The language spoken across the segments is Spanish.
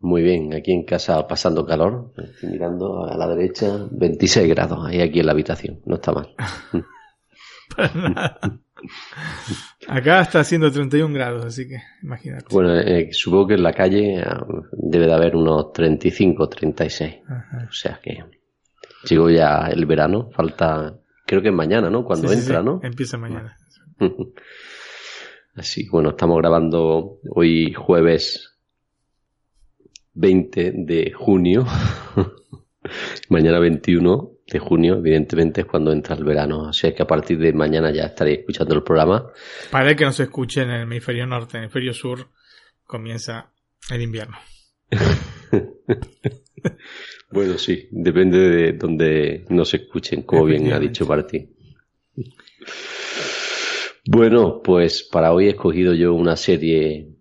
Muy bien, aquí en casa pasando calor. Estoy mirando a la derecha, 26 grados ahí aquí en la habitación. No está mal. Para nada. Acá está haciendo 31 grados, así que imagínate. Bueno, eh, supongo que en la calle ah, debe de haber unos 35, 36. Ajá. O sea que llegó ya el verano. Falta, creo que es mañana, ¿no? Cuando Sí, sí, entra, sí. ¿no? Empieza mañana. Así que bueno, estamos grabando hoy jueves 20 de junio. mañana 21 de junio, evidentemente, es cuando entra el verano. O sea que a partir de mañana ya estaréis escuchando el programa. Para que no se escuche en el hemisferio norte, en el hemisferio sur, comienza el invierno. Bueno, sí, depende de donde nos escuchen, como bien ha dicho Martín. Bueno, pues para hoy he escogido yo una serie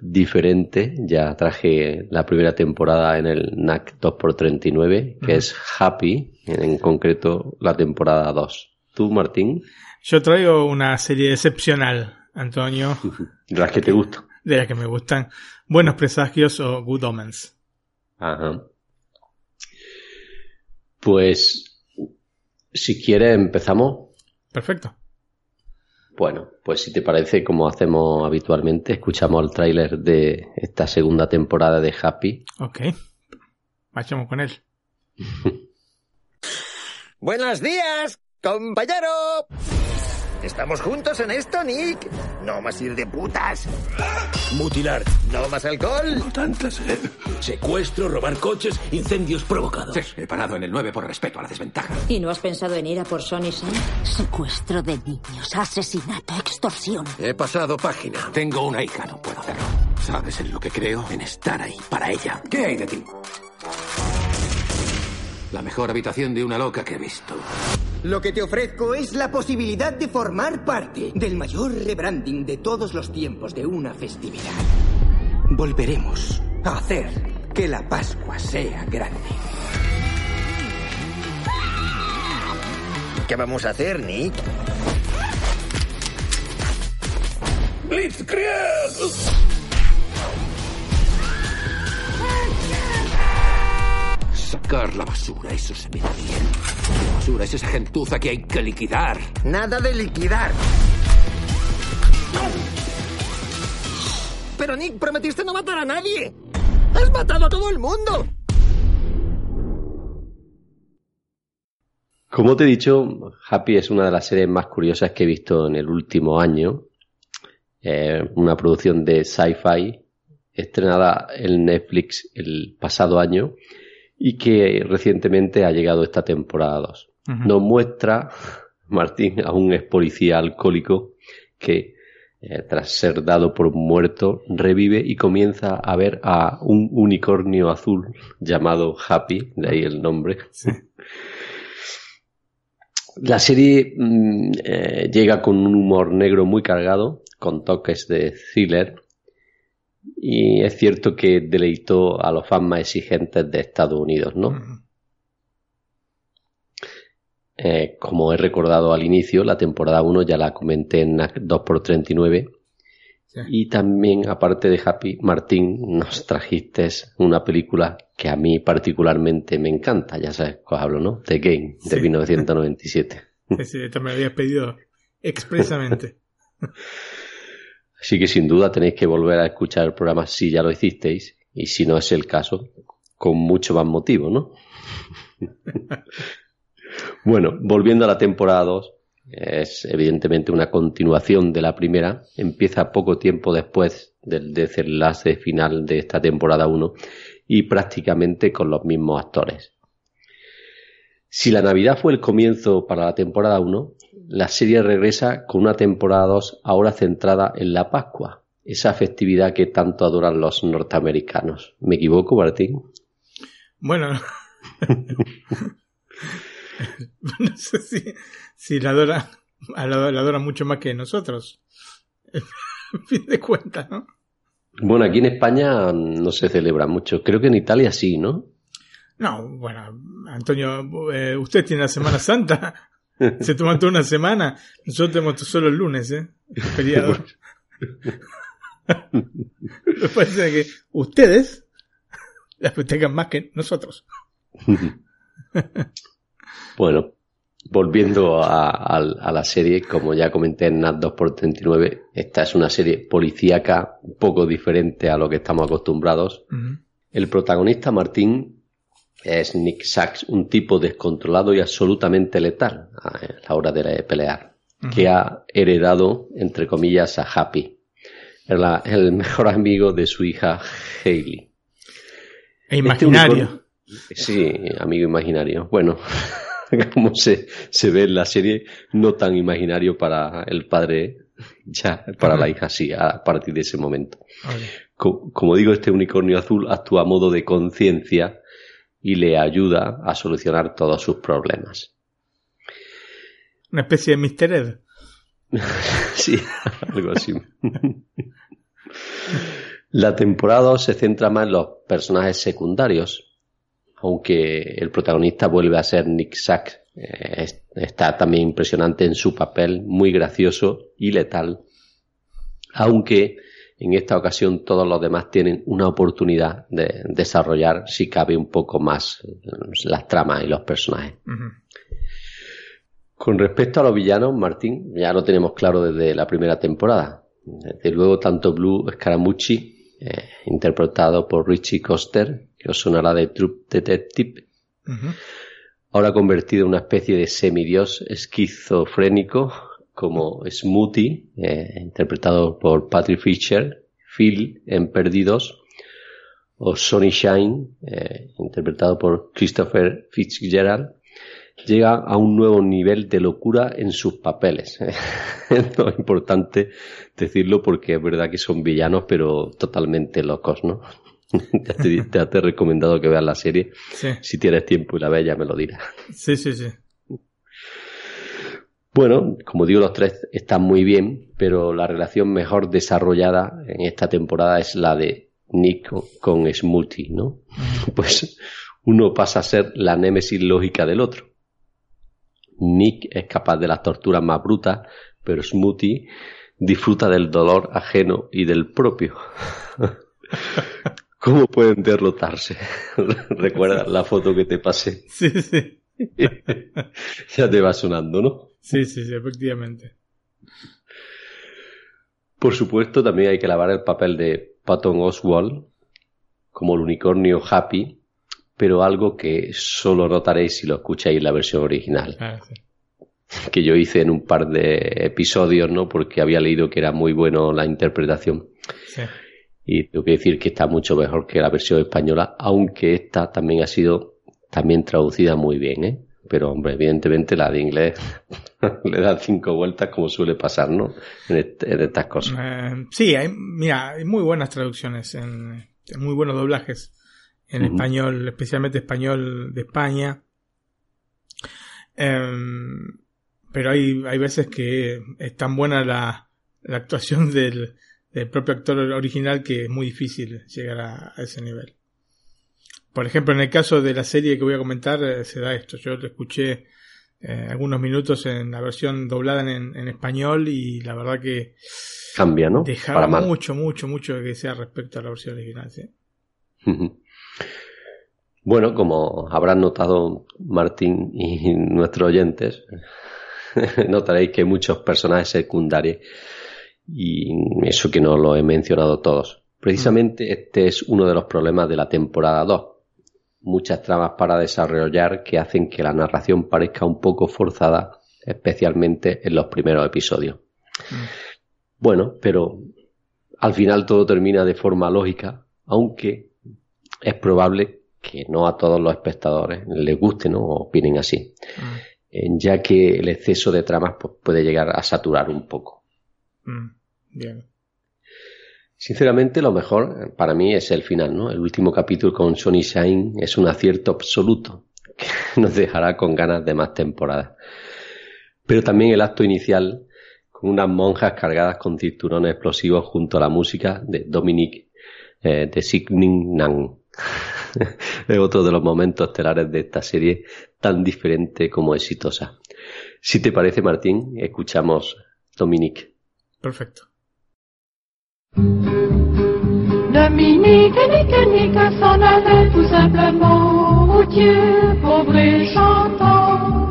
diferente. Ya traje la primera temporada en el NAC 2x39, que es Happy, en concreto la temporada 2. ¿Tú, Martín? Yo traigo una serie excepcional, Antonio, De las que te gustan. de las que me gustan. Buenos presagios o Good Omens. Ajá. Pues, si quieres, empezamos. Perfecto. Bueno, pues si te parece, como hacemos habitualmente, escuchamos el tráiler de esta segunda temporada de Happy. Ok. Vayamos con él. Buenos días, compañero. ¿Estamos juntos en esto, Nick? No más ir de putas. Mutilar, No más alcohol. tanta sed. Secuestro, robar coches, incendios provocados. Sí, he parado en el 9 por respeto a la desventaja. ¿Y no has pensado en ir a por Sony Sun? Secuestro de niños, asesinato, extorsión. He pasado página. Tengo una hija, no puedo hacerlo. ¿Sabes en lo que creo? En estar ahí para ella. ¿Qué hay de ti? La mejor habitación de una loca que he visto. Lo que te ofrezco es la posibilidad de formar parte del mayor rebranding de todos los tiempos de una festividad. Volveremos a hacer que la Pascua sea grande. ¿Qué vamos a hacer, Nick? ¡Blitzkrieg! Sacar la basura, eso se me da bien. La basura es esa gentuza que hay que liquidar. Nada de liquidar. Pero Nick, prometiste no matar a nadie. Has matado a todo el mundo. Como te he dicho, Happy es una de las series más curiosas que he visto en el último año. Eh, una producción de sci-fi estrenada en Netflix el pasado año y que recientemente ha llegado esta temporada 2. Nos muestra, Martín, a un ex policía alcohólico que eh, tras ser dado por muerto, revive y comienza a ver a un unicornio azul llamado Happy, de ahí el nombre. La serie mm, eh, llega con un humor negro muy cargado, con toques de thriller, y es cierto que deleitó a los fans más exigentes de Estados Unidos, ¿no? Eh, como he recordado al inicio, la temporada 1 ya la comenté en 2x39. Sí. Y también, aparte de Happy, Martín, nos trajiste una película que a mí particularmente me encanta. Ya sabes cuál hablo, ¿no? The Game, de Sí. 1997. Sí, sí, esta me la habías pedido expresamente. Así que sin duda tenéis que volver a escuchar el programa si ya lo hicisteis. Y si no es el caso, con mucho más motivo, ¿no? bueno, volviendo a la temporada 2, es evidentemente una continuación de la primera. Empieza poco tiempo después del desenlace final de esta temporada 1 y prácticamente con los mismos actores. Si la Navidad fue el comienzo para la temporada 1, la serie regresa con una temporada 2 ahora centrada en la Pascua, esa festividad que tanto adoran los norteamericanos. ¿Me equivoco, Martín? Bueno, no sé si, si la adora, la, la adora mucho más que nosotros. En fin de cuentas, ¿no? Bueno, aquí en España no se celebra mucho. Creo que en Italia sí, ¿no? No, bueno, Antonio, eh, usted tiene la Semana Santa. Se toma toda una semana. Nosotros tenemos solo el lunes, ¿eh? El feriado. Me parece que ustedes la festejan más que nosotros. bueno, volviendo a, a, a, la serie, como ya comenté en NAT 2x39, esta es una serie policíaca un poco diferente a lo que estamos acostumbrados. Uh -huh. El protagonista, Martín, es Nick Sachs, un tipo descontrolado y absolutamente letal a la hora de pelear, uh -huh. que ha heredado, entre comillas, a Happy, el, el mejor amigo de su hija Hailey. E imaginario. Este sí, amigo imaginario. Bueno, como se, se ve en la serie, no tan imaginario para el padre, ya para uh -huh. la hija sí, a partir de ese momento. Como digo, este unicornio azul actúa a modo de conciencia y le ayuda a solucionar todos sus problemas. Una especie de Mr. Ed. sí, algo así. La temporada se centra más en los personajes secundarios, aunque el protagonista vuelve a ser Nick Sachs. Eh, está también impresionante en su papel, muy gracioso y letal, aunque en esta ocasión todos los demás tienen una oportunidad de desarrollar, si cabe, un poco más las tramas y los personajes. Uh -huh. Con respecto a los villanos, Martín, ya lo tenemos claro desde la primera temporada. Desde luego, tanto Blue Scaramucci, eh, interpretado por Richie Coster, que os sonará de Troop Detective, uh -huh. ahora convertido en una especie de semidios esquizofrénico, como Smoothie, eh, interpretado por Patrick Fisher, Phil en Perdidos, o Sonny Shine, eh, interpretado por Christopher Fitzgerald, llega a un nuevo nivel de locura en sus papeles. es importante decirlo porque es verdad que son villanos, pero totalmente locos, ¿no? ya, te, he recomendado que veas la serie. Sí. Si tienes tiempo y la ves, ya me lo dirás. Sí, sí, sí. Bueno, como digo, los tres están muy bien, pero la relación mejor desarrollada en esta temporada es la de Nick con Smoothie, ¿no? Pues uno pasa a ser la némesis lógica del otro. Nick es capaz de las torturas más brutas, pero Smoothie disfruta del dolor ajeno y del propio. ¿Cómo pueden derrotarse? ¿Recuerda la foto que te pasé? Sí, sí. ya te va sonando, ¿no? Sí, sí, sí, efectivamente. Por supuesto, también hay que lavar el papel de Patton Oswald como el unicornio Happy, pero algo que solo notaréis si lo escucháis la versión original. Ah, sí. Que yo hice en un par de episodios, ¿no? Porque había leído que era muy bueno la interpretación. Sí. Y tengo que decir que está mucho mejor que la versión española, aunque esta también ha sido también traducida muy bien, ¿eh? Pero, hombre, evidentemente la de inglés le da cinco vueltas como suele pasar, ¿no? En, este, en estas cosas. Eh, sí, hay, mira, hay muy buenas traducciones, en, muy buenos doblajes en uh -huh. español, especialmente español de España. Eh, pero hay, hay veces que es tan buena la, la actuación del, del, propio actor original que es muy difícil llegar a, a ese nivel. Por ejemplo, en el caso de la serie que voy a comentar, eh, se da esto. Yo lo escuché eh, algunos minutos en la versión doblada en, en, español y la verdad que cambia, ¿no? Dejaba mucho, mucho, mucho que sea respecto a la versión original, ¿sí? Bueno, como habrán notado Martín y nuestros oyentes, notaréis que hay muchos personajes secundarios y eso que no lo he mencionado todos. Precisamente este es uno de los problemas de la temporada 2 muchas tramas para desarrollar que hacen que la narración parezca un poco forzada, especialmente en los primeros episodios. Mm. Bueno, pero al final todo termina de forma lógica, aunque es probable que no a todos los espectadores les guste ¿no? o opinen así, mm. ya que el exceso de tramas pues, puede llegar a saturar un poco. Mm. Bien. Sinceramente, lo mejor para mí es el final, ¿no? El último capítulo con Sonny Shine es un acierto absoluto que nos dejará con ganas de más temporadas. Pero también el acto inicial con unas monjas cargadas con cinturones explosivos junto a la música de Dominique eh, de Signing Nan. es otro de los momentos estelares de esta serie tan diferente como exitosa. Si te parece, Martín, escuchamos Dominique. Perfecto. Dominique, Nique, Nique s'en allait tout simplement, routier, pauvre et chantant.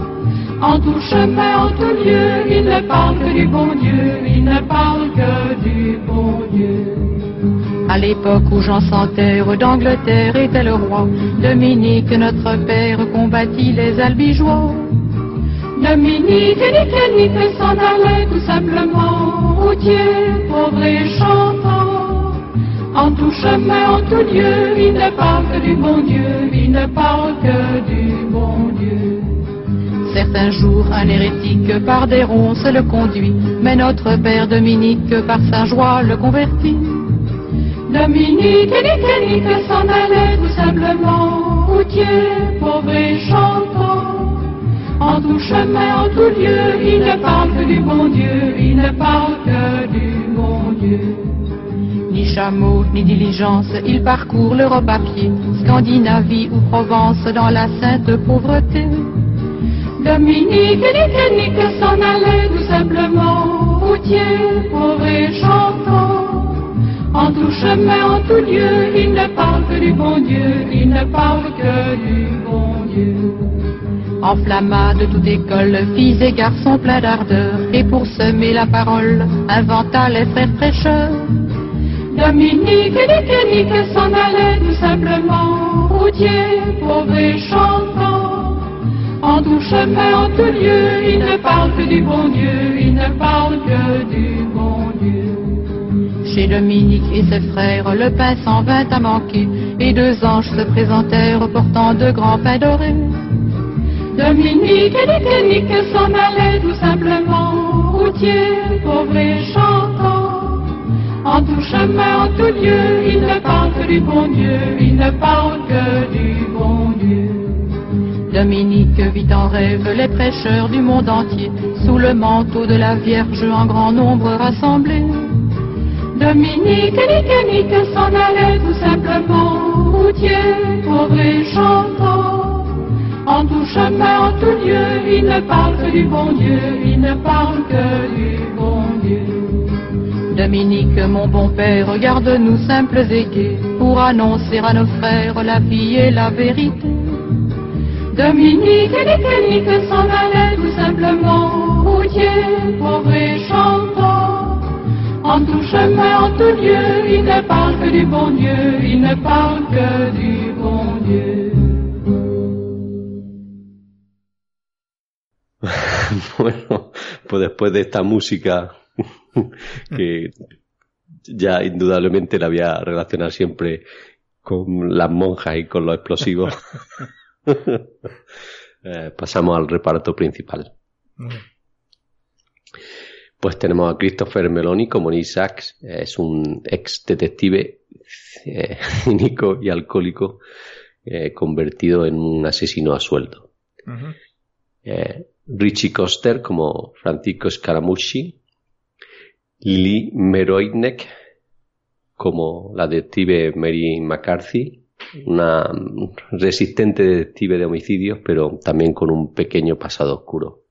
En tout chemin, en tout lieu, il ne parle que du bon Dieu, il ne parle que du bon Dieu. À l'époque où Jean sans terre d'Angleterre était le roi, Dominique, notre père, combattit les albigeois. Dominique, Nique, Nique s'en allait tout simplement, routier, pauvre et chantant. En tout chemin, en tout lieu, il ne parle que du bon Dieu, il ne parle que du bon Dieu. Certains jours, un hérétique par des ronces le conduit, mais notre père Dominique par sa joie le convertit. Dominique, Nique, Nique s'en allait tout simplement, routier, pauvre et chantant. En tout chemin, en tout lieu, il ne parle que du bon Dieu, il ne parle que du Ni chameau, ni diligence, il parcourt l'Europe à pied, Scandinavie ou Provence dans la sainte pauvreté. Dominique, Nique, Nique s'en allait tout simplement, routier, pauvre et chantant. En tout chemin, en tout lieu, il ne parle que du bon Dieu, il ne parle que du bon Dieu. Enflamma de toute école, filles et garçons pleins d'ardeur, et pour semer la parole, inventa les frères prêcheurs. Dominique, Nique, Nique s'en allait tout simplement, routier, pauvre et chantant. En tout chemin, en tout lieu, il ne parle que du bon Dieu, il ne parle que du bon Dieu. Chez Dominique et ses frères, le pain s'en vint à manquer, et deux anges se présentèrent portant de grands pains dorés. Dominique, Nique, Nique s'en allait tout simplement, routier, pauvre et chantant. En tout chemin, en tout lieu, il ne parle que du bon Dieu, il ne parle que du bon Dieu. Dominique vit en rêve les prêcheurs du monde entier, sous le manteau de la Vierge en grand nombre rassemblés. Dominique, Nique, Nique s'en allait tout simplement, routier, pauvre et chantant. En tout chemin, en tout lieu, il ne parle que du bon Dieu, il ne parle que du bon Dieu. Dominique, mon bon père, regarde-nous simples et pour annoncer à nos frères la vie et la vérité. Dominique, Nique, Nique s'en allait tout simplement, routier, pauvre et chantant. En tout chemin, en tout lieu, il ne parle que du bon Dieu, il ne parle que du bon Dieu. bueno, pues después de esta música que ya indudablemente la voy a relacionar siempre con las monjas y con los explosivos, eh, pasamos al reparto principal. Pues tenemos a Christopher Meloni como Nick Sachs, es un ex detective eh, cínico y alcohólico eh, convertido en un asesino a sueldo. Eh, Richie Coster como Francisco Scaramucci, Lee Meroinek como la detective Mary McCarthy, una resistente detective de homicidios, pero también con un pequeño pasado oscuro.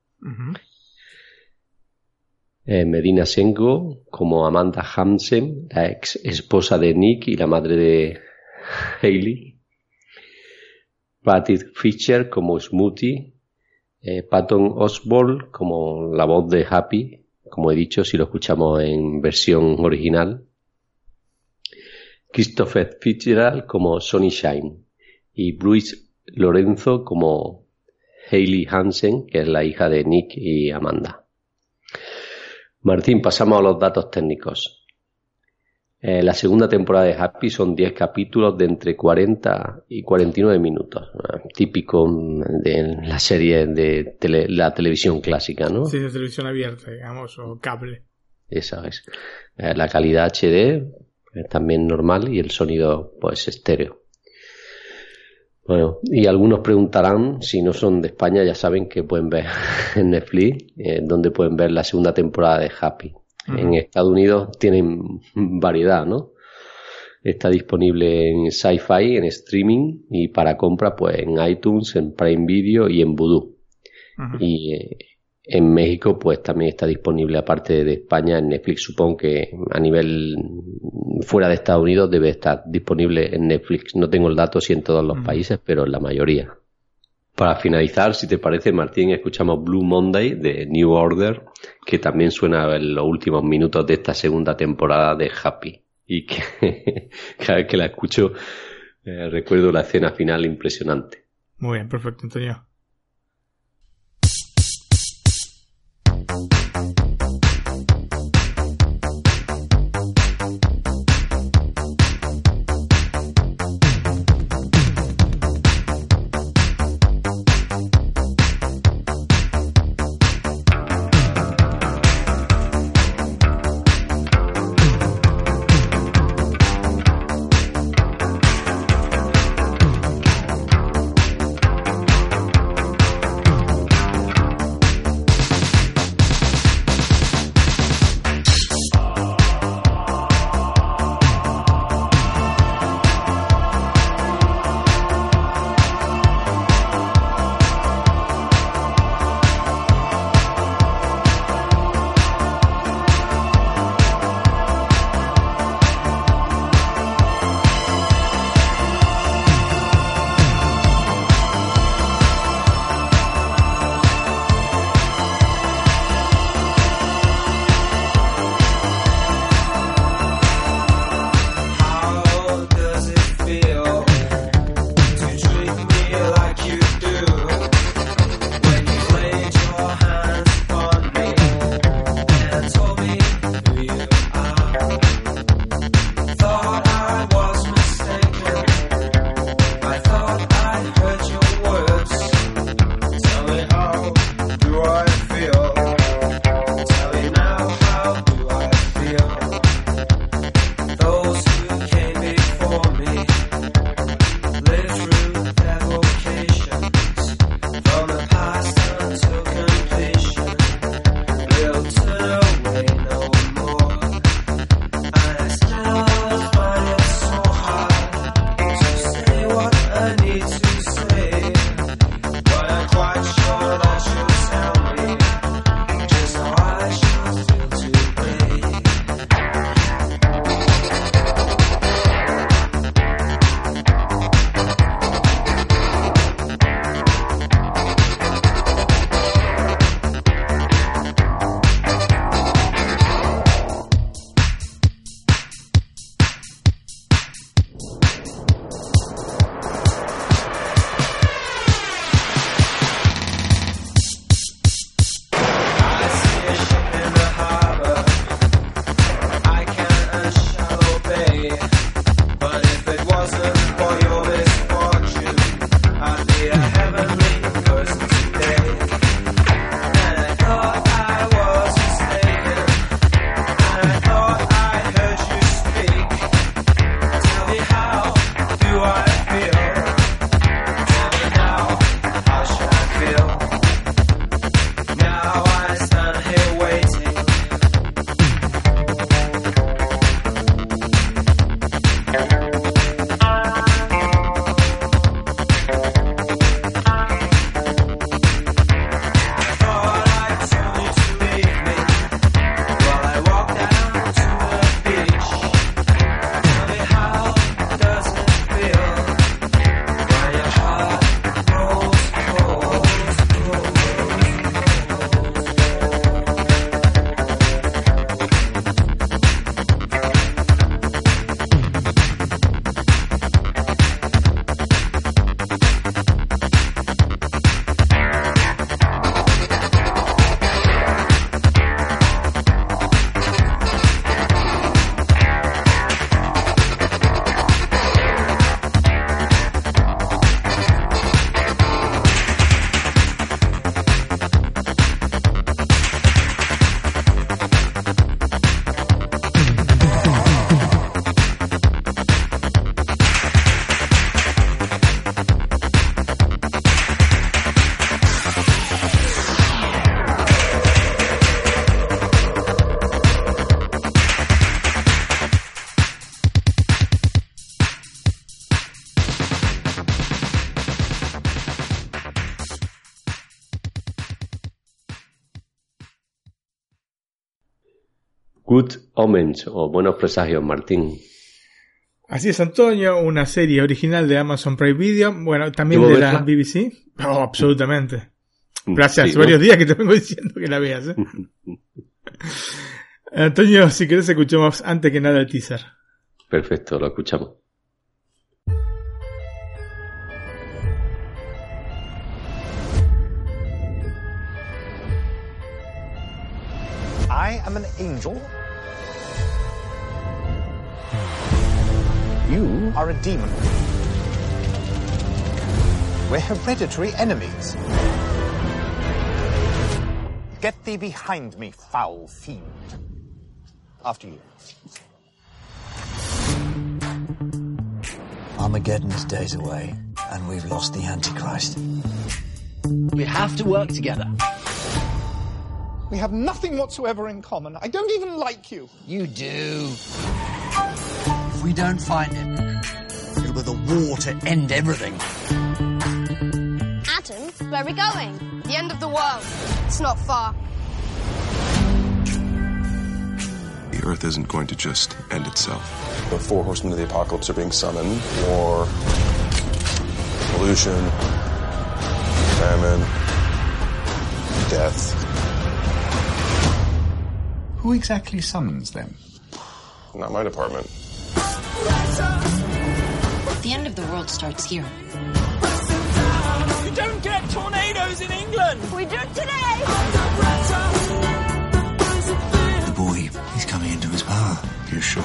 Eh, Medina Sengo como Amanda Hansen, la ex esposa de Nick y la madre de Hailey. Patty Fisher como Smoothie. Eh, Patton Osborne como la voz de Happy, como he dicho, si lo escuchamos en versión original. Christopher Fitzgerald como Sonny Shine y Bruce Lorenzo como Hailey Hansen, que es la hija de Nick y Amanda. Martín, pasamos a los datos técnicos. Eh, la segunda temporada de Happy son 10 capítulos de entre 40 y 49 minutos, eh, típico de la serie de tele, la televisión clásica, ¿no? Sí, de televisión abierta, digamos, o cable. Esa es. Eh, la calidad HD Es también normal y el sonido pues estéreo. Bueno, y algunos preguntarán, si no son de España, ya saben que pueden ver en Netflix, eh, donde pueden ver la segunda temporada de Happy. En Estados Unidos tienen variedad, ¿no? Está disponible en Sci-Fi, en streaming y para compra pues en iTunes, en Prime Video y en Voodoo. Y eh, en México pues también está disponible aparte de España en Netflix. Supongo que a nivel fuera de Estados Unidos debe estar disponible en Netflix. No tengo el dato si en todos los países, pero en la mayoría. Para finalizar, si te parece, Martín, escuchamos Blue Monday de New Order, que también suena en los últimos minutos de esta segunda temporada de Happy. Y que cada vez que la escucho eh, recuerdo la escena final impresionante. Muy bien, perfecto, Antonio. Omens o Buenos Presagios, Martín. Así es, Antonio, una serie original de Amazon Prime Video, bueno, también ¿Debo de la? BBC. Oh, absolutamente. Gracias, Sí, ¿no? varios días que te vengo diciendo que la veas. ¿eh? Antonio, si querés escuchamos antes que nada el teaser. Perfecto, lo escuchamos. Demon. We're hereditary enemies. Get thee behind me, foul fiend. After you. Armageddon is days away, and we've lost the Antichrist. We have to work together. We have nothing whatsoever in common. I don't even like you. You do. If we don't find him, it'll be the war to end everything. Atoms? Where are we going? The end of the world. It's not far. The Earth isn't going to just end itself. The four horsemen of the apocalypse are being summoned. War, pollution, famine, death. Who exactly summons them? Not my department. The end of the world starts here. You don't get tornadoes in England! We do today! The boy, he's coming into his power. You sure?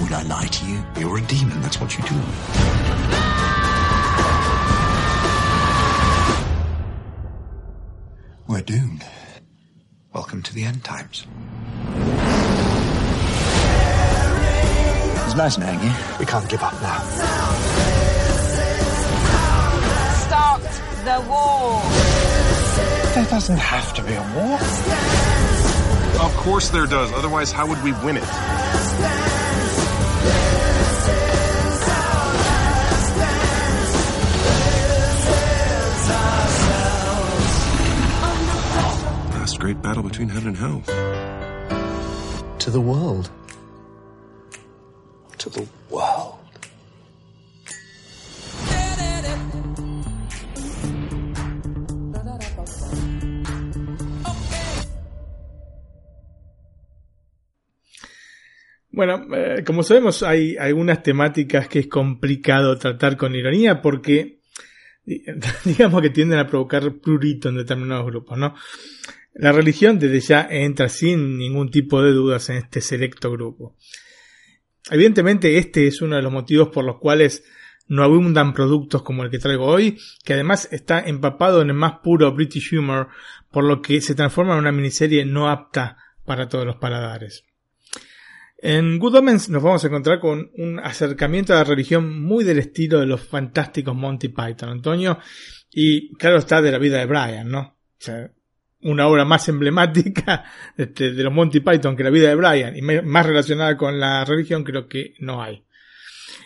Would I lie to you? You're a demon. That's what you do. We're doomed. Welcome to the end times. Nice knowing you. We can't give up now. Start the war! There doesn't have to be a war. Of course there does. Otherwise, how would we win it? Last great battle between heaven and hell. To the world. To the world. Bueno, eh, como sabemos, hay algunas temáticas que es complicado tratar con ironía porque, di- digamos que tienden a provocar prurito en determinados grupos, ¿no? La religión desde ya entra sin ningún tipo de dudas en este selecto grupo. Evidentemente, este es uno de los motivos por los cuales no abundan productos como el que traigo hoy, que además está empapado en el más puro British humor, por lo que se transforma en una miniserie no apta para todos los paladares. En Good Omens nos vamos a encontrar con un acercamiento a la religión muy del estilo de los fantásticos Monty Python, Antonio, y claro está de la vida de Brian, ¿no? O sea, una obra más emblemática este, de los Monty Python que la vida de Brian y más relacionada con la religión creo que no hay.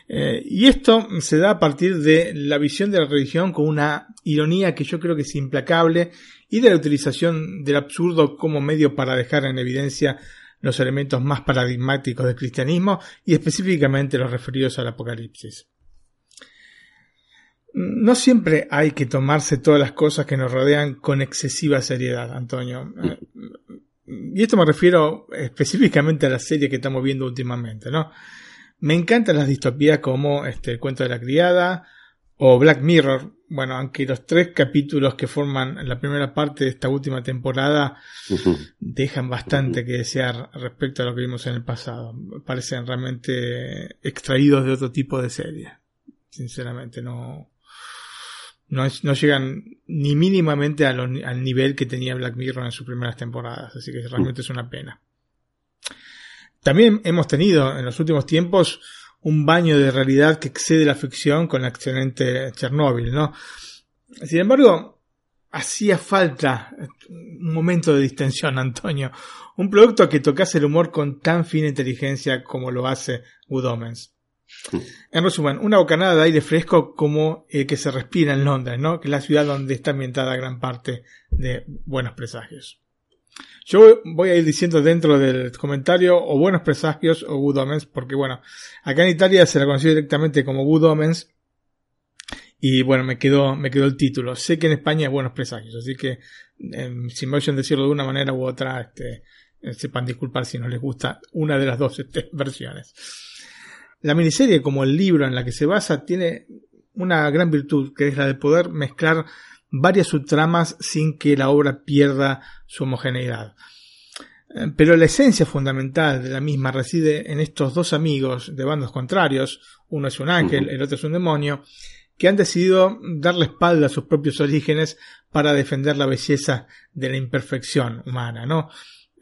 Eh, y esto se da a partir de la visión de la religión con una ironía que yo creo que es implacable y de la utilización del absurdo como medio para dejar en evidencia los elementos más paradigmáticos del cristianismo y específicamente los referidos al apocalipsis. No siempre hay que tomarse todas las cosas que nos rodean con excesiva seriedad, Antonio. Y esto me refiero específicamente a la serie que estamos viendo últimamente, ¿no? Me encantan las distopías como este, El cuento de la criada o Black Mirror. Bueno, aunque los tres capítulos que forman la primera parte de esta última temporada dejan bastante que desear respecto a lo que vimos en el pasado. Parecen realmente extraídos de otro tipo de serie. Sinceramente, no, no, llegan ni mínimamente al nivel que tenía Black Mirror en sus primeras temporadas. Así que realmente es una pena. También hemos tenido en los últimos tiempos un baño de realidad que excede la ficción con la excelente Chernobyl, ¿no? Sin embargo, hacía falta un momento de distensión, Antonio. Un producto que tocase el humor con tan fina inteligencia como lo hace Good. En resumen, una bocanada de aire fresco como el que se respira en Londres, ¿no? Que es la ciudad donde está ambientada gran parte de Buenos Presagios. Yo voy a ir diciendo dentro del comentario o buenos presagios o good omens, porque bueno, acá en Italia se la conoció directamente como good omens y bueno, me quedó, me quedó el título. Sé que en España es buenos presagios, así que eh, si me oyen decirlo de una manera u otra, este, eh, sepan disculpar si no les gusta una de las dos este, versiones. La miniserie, como el libro en la que se basa, tiene una gran virtud, que es la de poder mezclar varias subtramas sin que la obra pierda su homogeneidad. Eh, pero la esencia fundamental de la misma reside en estos dos amigos de bandos contrarios, uno es un ángel, el otro es un demonio, que han decidido darle espalda a sus propios orígenes para defender la belleza de la imperfección humana, ¿no?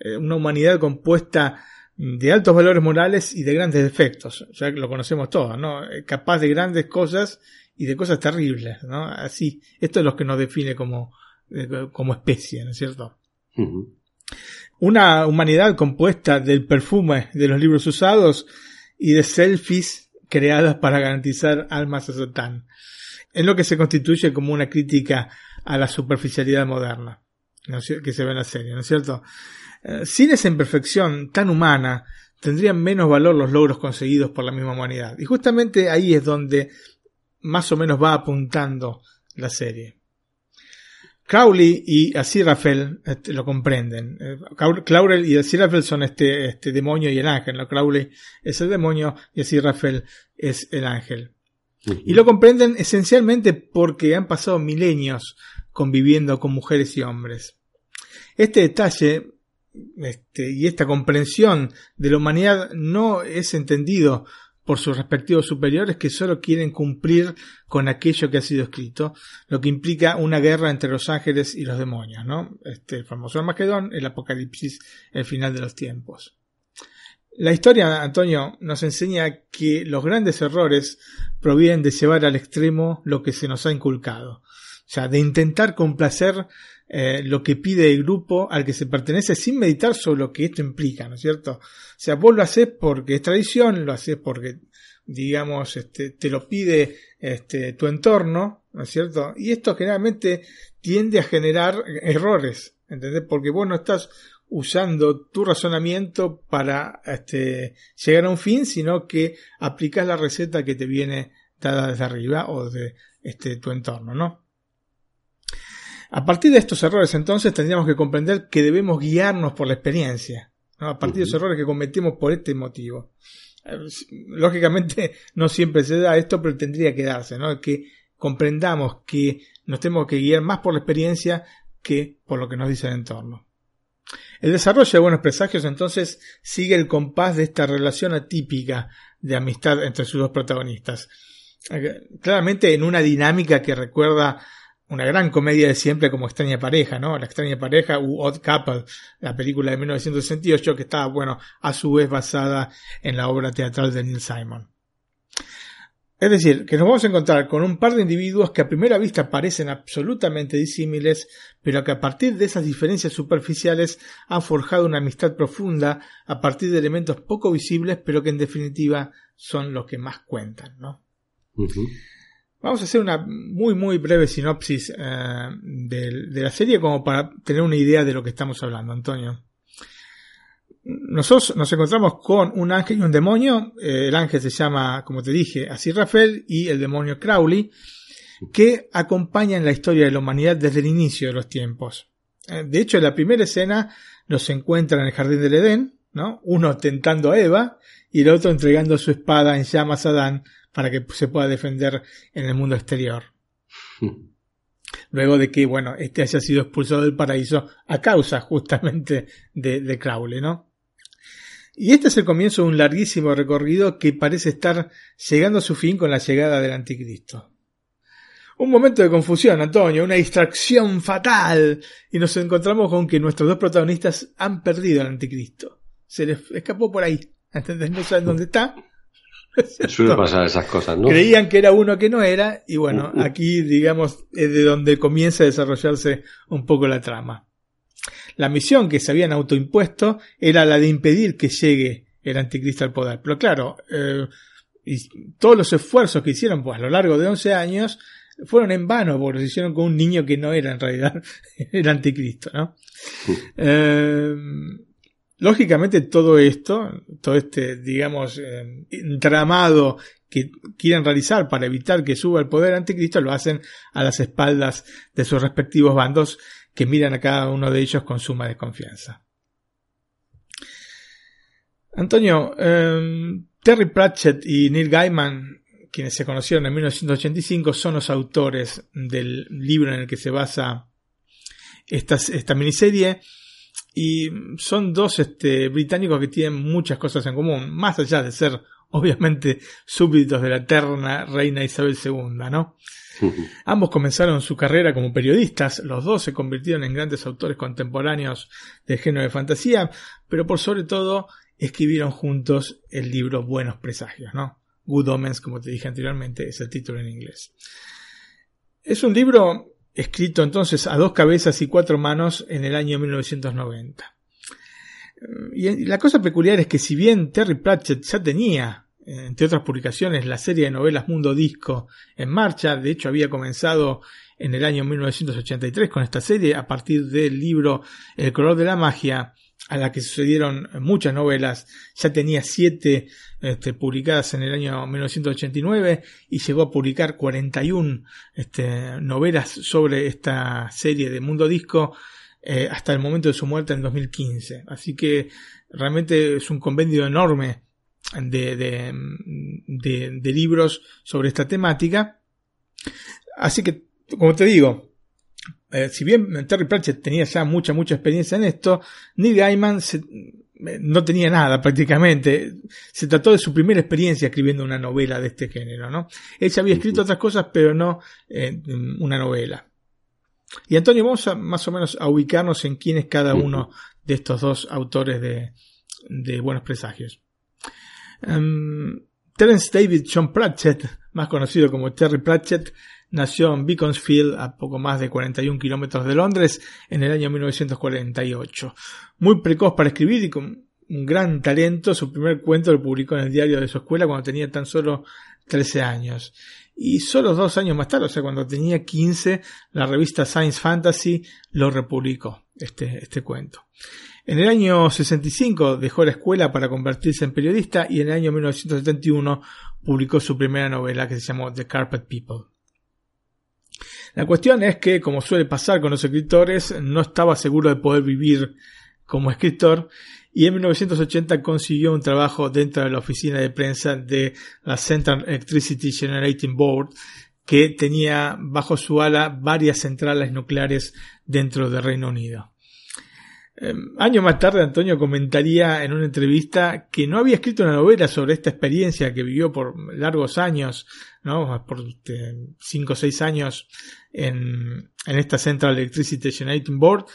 Eh, una humanidad compuesta de altos valores morales y de grandes defectos, ya lo conocemos todos, ¿no? Eh, capaz de grandes cosas y de cosas terribles, ¿no? Así, esto es lo que nos define como, eh, como especie, ¿no es cierto? Una humanidad compuesta del perfume de los libros usados y de selfies creadas para garantizar almas a Satán. Es lo que se constituye como una crítica a la superficialidad moderna que se ve en la serie, ¿no es cierto? Eh, sin esa imperfección tan humana, tendrían menos valor los logros conseguidos por la misma humanidad. Y justamente ahí es donde más o menos va apuntando la serie. Crowley y Aziraphale este, lo comprenden. Eh, Crowley y Aziraphale son este, este demonio y el ángel. ¿no? Crowley es el demonio y Aziraphale es el ángel. Y lo comprenden esencialmente porque han pasado milenios conviviendo con mujeres y hombres. Este detalle este, y esta comprensión de la humanidad no es entendido por sus respectivos superiores que solo quieren cumplir con aquello que ha sido escrito, lo que implica una guerra entre los ángeles y los demonios, ¿no? Este, el famoso Armagedón, el apocalipsis, el final de los tiempos. La historia, Antonio, nos enseña que los grandes errores provienen de llevar al extremo lo que se nos ha inculcado. O sea, de intentar complacer eh, lo que pide el grupo al que se pertenece sin meditar sobre lo que esto implica, ¿no es cierto? O sea, vos lo haces porque es tradición, lo haces porque, digamos, este, te lo pide este, tu entorno, ¿no es cierto? Y esto generalmente tiende a generar errores, ¿entendés? Porque vos no estás usando tu razonamiento para este, llegar a un fin, sino que aplicas la receta que te viene dada desde arriba o de este, tu entorno, ¿no? A partir de estos errores, entonces, tendríamos que comprender que debemos guiarnos por la experiencia, ¿no? a partir de esos errores que cometimos por este motivo. Eh, lógicamente, no siempre se da esto, pero tendría que darse, ¿no? Que comprendamos que nos tenemos que guiar más por la experiencia que por lo que nos dice el entorno. El desarrollo de buenos presagios entonces sigue el compás de esta relación atípica de amistad entre sus dos protagonistas. Eh, claramente en una dinámica que recuerda una gran comedia de siempre como Extraña Pareja, ¿no? La Extraña Pareja u Odd Couple, la película de 1968 que estaba, bueno, a su vez basada en la obra teatral de Neil Simon. Es decir, que nos vamos a encontrar con un par de individuos que a primera vista parecen absolutamente disímiles, pero que a partir de esas diferencias superficiales han forjado una amistad profunda a partir de elementos poco visibles, pero que en definitiva son los que más cuentan, ¿no? Vamos a hacer una muy muy breve sinopsis eh, de, la serie como para tener una idea de lo que estamos hablando, Antonio. Nosotros nos encontramos con un ángel y un demonio. Eh, el ángel se llama, como te dije, así Rafael y el demonio Crowley, que acompañan la historia de la humanidad desde el inicio de los tiempos. Eh, de hecho, en la primera escena nos encuentra en el jardín del Edén, ¿no? Uno tentando a Eva y el otro entregando su espada en llamas a Adán para que se pueda defender en el mundo exterior. Luego de que, bueno, este haya sido expulsado del paraíso a causa justamente de, de Crowley, ¿no? Y este es el comienzo de un larguísimo recorrido que parece estar llegando a su fin con la llegada del anticristo. Un momento de confusión, Antonio, una distracción fatal, y nos encontramos con que nuestros dos protagonistas han perdido al anticristo. Se les escapó por ahí, ¿entendés? No saben dónde está, Suele pasar esas cosas, ¿no? Creían que era uno que no era, y bueno, aquí, digamos, es de donde comienza a desarrollarse un poco la trama. La misión que se habían autoimpuesto era la de impedir que llegue el anticristo al poder. Pero claro, eh, y todos los esfuerzos que hicieron pues, a lo largo de 11 años fueron en vano porque se hicieron con un niño que no era en realidad el anticristo, ¿no? Eh, lógicamente todo esto, todo este, digamos, eh, entramado que quieren realizar para evitar que suba el poder anticristo lo hacen a las espaldas de sus respectivos bandos que miran a cada uno de ellos con suma desconfianza. Antonio, eh, Terry Pratchett y Neil Gaiman, quienes se conocieron en 1985, son los autores del libro en el que se basa esta, esta miniserie y son dos este, británicos que tienen muchas cosas en común, más allá de ser obviamente súbditos de la eterna reina Isabel II, ¿no? Ambos comenzaron su carrera como periodistas, los dos se convirtieron en grandes autores contemporáneos del género de fantasía, pero por sobre todo escribieron juntos el libro Buenos Presagios, ¿no? Good Omens, como te dije anteriormente, es el título en inglés. Es un libro escrito entonces a dos cabezas y cuatro manos en el año 1990. Y la cosa peculiar es que si bien Terry Pratchett ya tenía, entre otras publicaciones, la serie de novelas Mundo Disco en marcha, de hecho había comenzado en el año 1983 con esta serie a partir del libro El color de la magia, a la que sucedieron muchas novelas, ya tenía siete este, publicadas en el año 1989 y llegó a publicar 41 este, novelas sobre esta serie de Mundo Disco eh, hasta el momento de su muerte en 2015. Así que realmente es un convenio enorme de, libros sobre esta temática. Así que, como te digo, eh, si bien Terry Pratchett tenía ya mucha, mucha experiencia en esto, Neil Gaiman eh, no tenía nada prácticamente. Se trató de su primera experiencia escribiendo una novela de este género, ¿no? Él ya había escrito otras cosas, pero no eh, una novela. Y Antonio, vamos a, más o menos a ubicarnos en quién es cada uno de estos dos autores de, de Buenos Presagios. Um, Terence David John Pratchett, más conocido como Terry Pratchett, nació en Beaconsfield, a poco más de 41 kilómetros de Londres, en el año 1948. Muy precoz para escribir y con un gran talento, su primer cuento lo publicó en el diario de su escuela cuando tenía tan solo 13 años. Y solo dos años más tarde, o sea, cuando tenía 15, la revista Science Fantasy lo republicó, este, este cuento. En el año 65 dejó la escuela para convertirse en periodista y en el año 1971 publicó su primera novela que se llamó The Carpet People. La cuestión es que, como suele pasar con los escritores, no estaba seguro de poder vivir como escritor y en 1980 consiguió un trabajo dentro de la oficina de prensa de la Central Electricity Generating Board que tenía bajo su ala varias centrales nucleares dentro del Reino Unido. Em, años más tarde, Antonio comentaría en una entrevista que no había escrito una novela sobre esta experiencia que vivió por largos años, ¿no? por este, cinco o seis años en, en, esta Central Electricity Generating Board.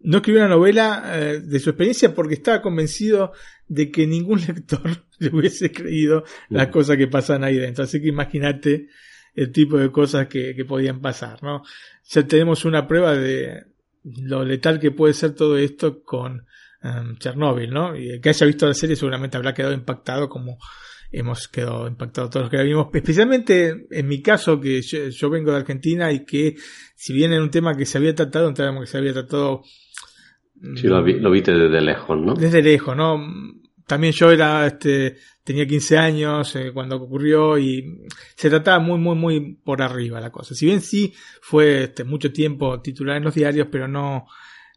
No escribió una novela eh, de su experiencia porque estaba convencido de que ningún lector le hubiese creído las cosas que pasan ahí dentro. Así que imagínate el tipo de cosas que, que podían pasar, ¿no? Ya tenemos una prueba de, lo letal que puede ser todo esto con um, Chernobyl, ¿no? Y el que haya visto la serie seguramente habrá quedado impactado como hemos quedado impactados todos los que la vimos, especialmente en mi caso que yo, vengo de Argentina y que si bien era un tema que se había tratado, un tema que se había tratado... Sí, lo, vi, lo viste desde lejos, ¿no? Desde lejos, ¿no? También yo era, este, tenía 15 años eh, cuando ocurrió y se trataba muy, muy, muy por arriba la cosa. Si bien sí fue este, mucho tiempo titular en los diarios, pero no,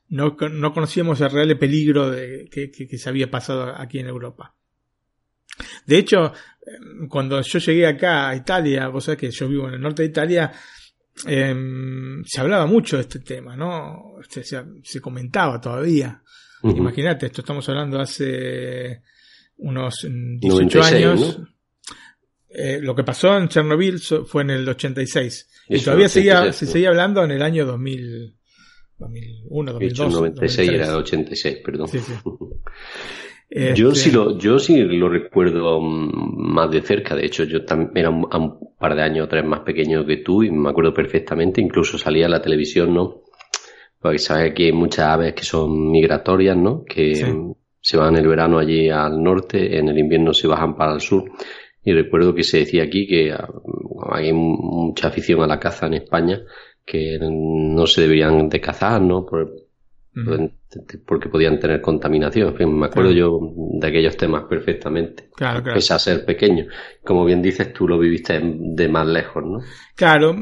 no, no conocíamos el real peligro de, que, que, se había pasado aquí en Europa. De hecho, em, cuando yo llegué acá a Italia, vos sabés que yo vivo en el norte de Italia, eh, se hablaba mucho de este tema, ¿no? Este, se, se comentaba todavía. Imagínate, esto estamos hablando hace unos 18 años. Eh, lo que pasó en Chernobyl fue en el 86. y todavía seguía, se seguía hablando en el año 2000, 2001, 2002. 96 era el 86, perdón. Yo sí este lo, yo sí lo recuerdo mm, más de cerca. De hecho, yo también era un, un par de años o tres más pequeño que tú y me acuerdo perfectamente. Incluso salía a la televisión, ¿no? Porque sabes que hay muchas aves que son migratorias, ¿no? Que se van el verano allí al norte, en el invierno se bajan para el sur. Y recuerdo que se decía aquí que ah, hay mucha afición a la caza en España, que no se deberían de cazar, ¿no? Por, porque podían tener contaminación. me acuerdo yo de aquellos temas perfectamente. Claro, claro. Pese a ser pequeño. Como bien dices, tú lo viviste de más lejos, ¿no? Claro,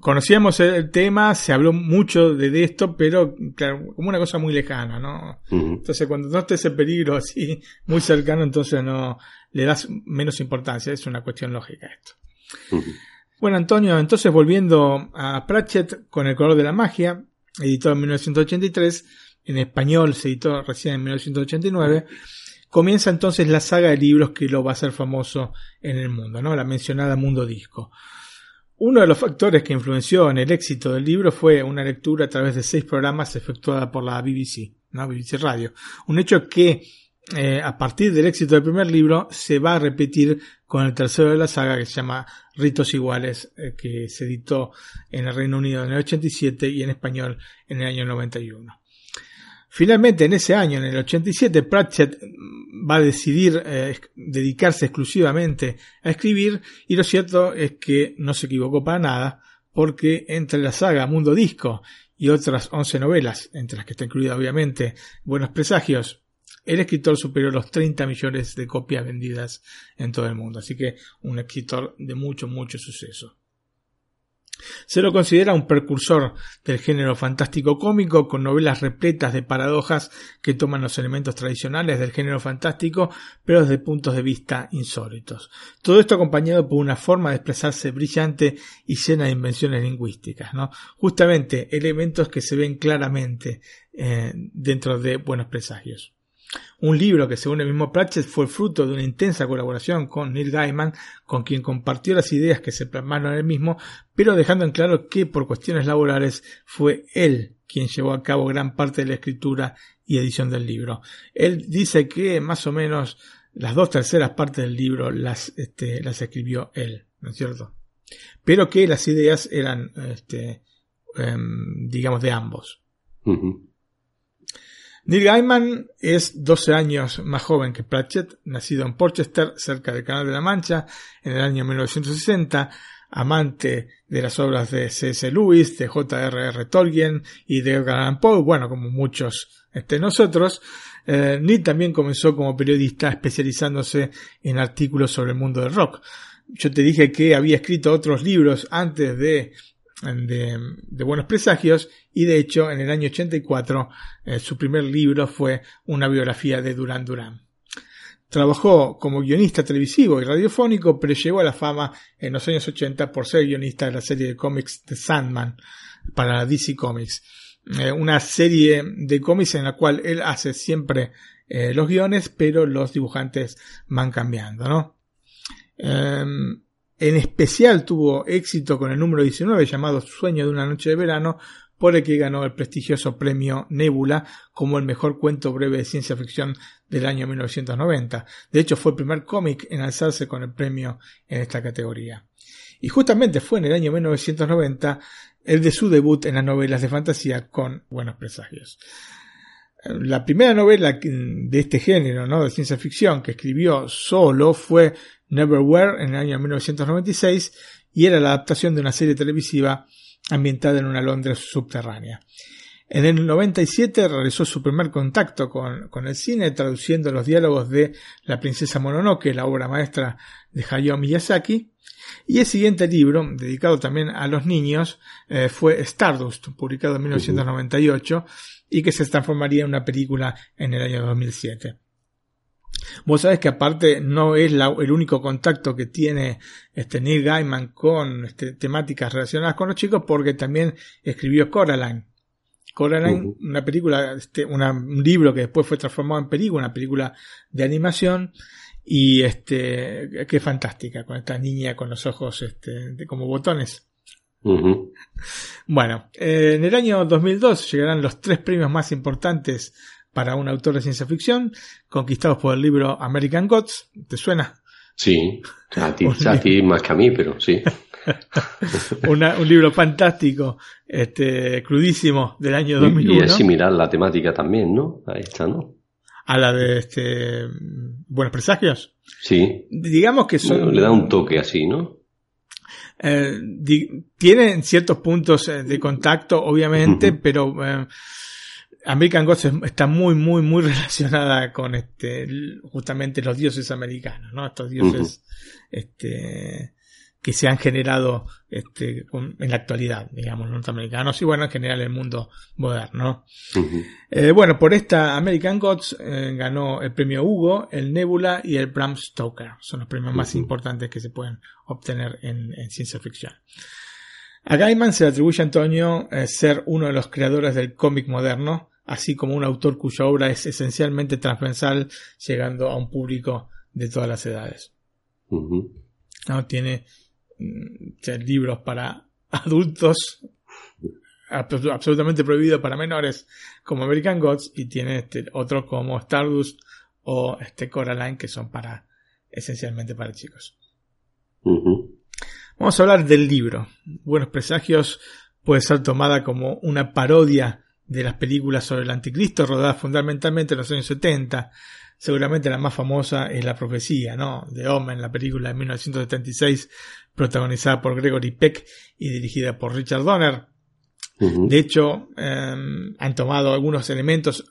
conocíamos el tema, se habló mucho de, esto, pero claro, como una cosa muy lejana, ¿no? Entonces, cuando no estés en peligro así, muy cercano, entonces no le das menos importancia. Es una cuestión lógica esto. Bueno, Antonio, entonces volviendo a Pratchett con El color de la magia, editado en 1983, en español se editó recién en 1989, comienza entonces la saga de libros que lo va a hacer famoso en el mundo, ¿no? La mencionada Mundo Disco. Uno de los factores que influenció en el éxito del libro fue una lectura a través de seis programas efectuada por la BBC, ¿no? BBC Radio. Un hecho que eh, a partir del éxito del primer libro se va a repetir con el tercero de la saga que se llama Ritos Iguales, eh, que se editó en el Reino Unido en el 87 y en español en el año 91. Finalmente, en ese año, en el 87, Pratchett va a decidir eh, dedicarse exclusivamente a escribir y lo cierto es que no se equivocó para nada porque entre la saga Mundo Disco y otras 11 novelas, entre las que está incluida obviamente Buenos Presagios, el escritor superó los 30 millones de copias vendidas en todo el mundo. Así que un escritor de mucho, mucho suceso. Se lo considera un precursor del género fantástico cómico, con novelas repletas de paradojas que toman los elementos tradicionales del género fantástico, pero desde puntos de vista insólitos. Todo esto acompañado por una forma de expresarse brillante y llena de invenciones lingüísticas, ¿no? Justamente elementos que se ven claramente eh, dentro de Buenos Presagios. Un libro que, según el mismo Pratchett, fue fruto de una intensa colaboración con Neil Gaiman, con quien compartió las ideas que se plasmaron en el mismo, pero dejando en claro que por cuestiones laborales fue él quien llevó a cabo gran parte de la escritura y edición del libro. Él dice que más o menos las dos terceras partes del libro las, este, las escribió él, ¿no es cierto? Pero que las ideas eran, este, em, digamos, de ambos. Neil Gaiman es 12 años más joven que Pratchett, nacido en Porchester, cerca del Canal de la Mancha, en el año 1960, amante de las obras de C.S. Lewis, de J.R.R. Tolkien y de Edgar Allan Poe, bueno, como muchos este, nosotros. Eh, Neil también comenzó como periodista especializándose en artículos sobre el mundo del rock. Yo te dije que había escrito otros libros antes de de, Buenos Presagios y de hecho en el año 84 eh, su primer libro fue una biografía de Duran Duran. Trabajó como guionista televisivo y radiofónico, pero llegó a la fama en los años 80 por ser guionista de la serie de cómics The Sandman para la DC Comics. Eh, una serie de cómics en la cual él hace siempre eh, los guiones, pero los dibujantes van cambiando, ¿no? Em, en especial tuvo éxito con el número 19 llamado Sueño de una noche de verano, por el que ganó el prestigioso premio Nebula como el mejor cuento breve de ciencia ficción del año 1990. De hecho, fue el primer cómic en alzarse con el premio en esta categoría. Y justamente fue en el año 1990 el de su debut en las novelas de fantasía con Buenos Presagios. La primera novela de este género, ¿no? de ciencia ficción, que escribió solo fue Neverwhere en el año 1996 y era la adaptación de una serie televisiva ambientada en una Londres subterránea. En el 97 realizó su primer contacto con, el cine traduciendo los diálogos de La princesa Mononoke, la obra maestra de Hayao Miyazaki, y el siguiente libro, dedicado también a los niños, eh, fue Stardust, publicado en 1998, y que se transformaría en una película en el año 2007. Vos sabés que aparte no es el único contacto que tiene este Neil Gaiman con este, temáticas relacionadas con los chicos porque también escribió Coraline. Coraline, una película, este, un libro que después fue transformado en película, una película de animación y este, que es fantástica, con esta niña con los ojos este, como botones. Bueno, eh, en el año 2002 llegarán los tres premios más importantes para un autor de ciencia ficción, conquistados por el libro American Gods. ¿Te suena? Sí, a ti, a ti más que a mí, pero sí. un libro fantástico, este, crudísimo, del año 2001. Y, es similar la temática también, ¿no? Ahí está, ¿no? a la de este Buenos Presagios. Sí. Digamos que son... Bueno, le da un toque así, ¿no? Eh, di- tienen ciertos puntos eh, de contacto, obviamente, pero eh, American Gods es- está muy, muy, muy relacionada con este, justamente los dioses americanos, ¿no? Estos dioses, este, que se han generado, este, en la actualidad, digamos, norteamericanos y bueno, en general el mundo moderno. Eh, bueno, por esta American Gods eh, ganó el premio Hugo, el Nebula y el Bram Stoker. Son los premios más importantes que se pueden obtener en, en ciencia ficción. A Gaiman se le atribuye a Antonio eh, ser uno de los creadores del cómic moderno, así como un autor cuya obra es esencialmente transversal, llegando a un público de todas las edades. ¿no? Tiene mm, libros para adultos abs- absolutamente prohibido para menores como American Gods y tiene este, otros como Stardust o este Coraline que son para esencialmente para chicos. Vamos a hablar del libro. Buenos presagios puede ser tomada como una parodia de las películas sobre el anticristo rodadas fundamentalmente en los años 70. Seguramente la más famosa es La Profecía, ¿no? De Omen, la película de 1976, protagonizada por Gregory Peck y dirigida por Richard Donner. De hecho, eh, han tomado algunos elementos.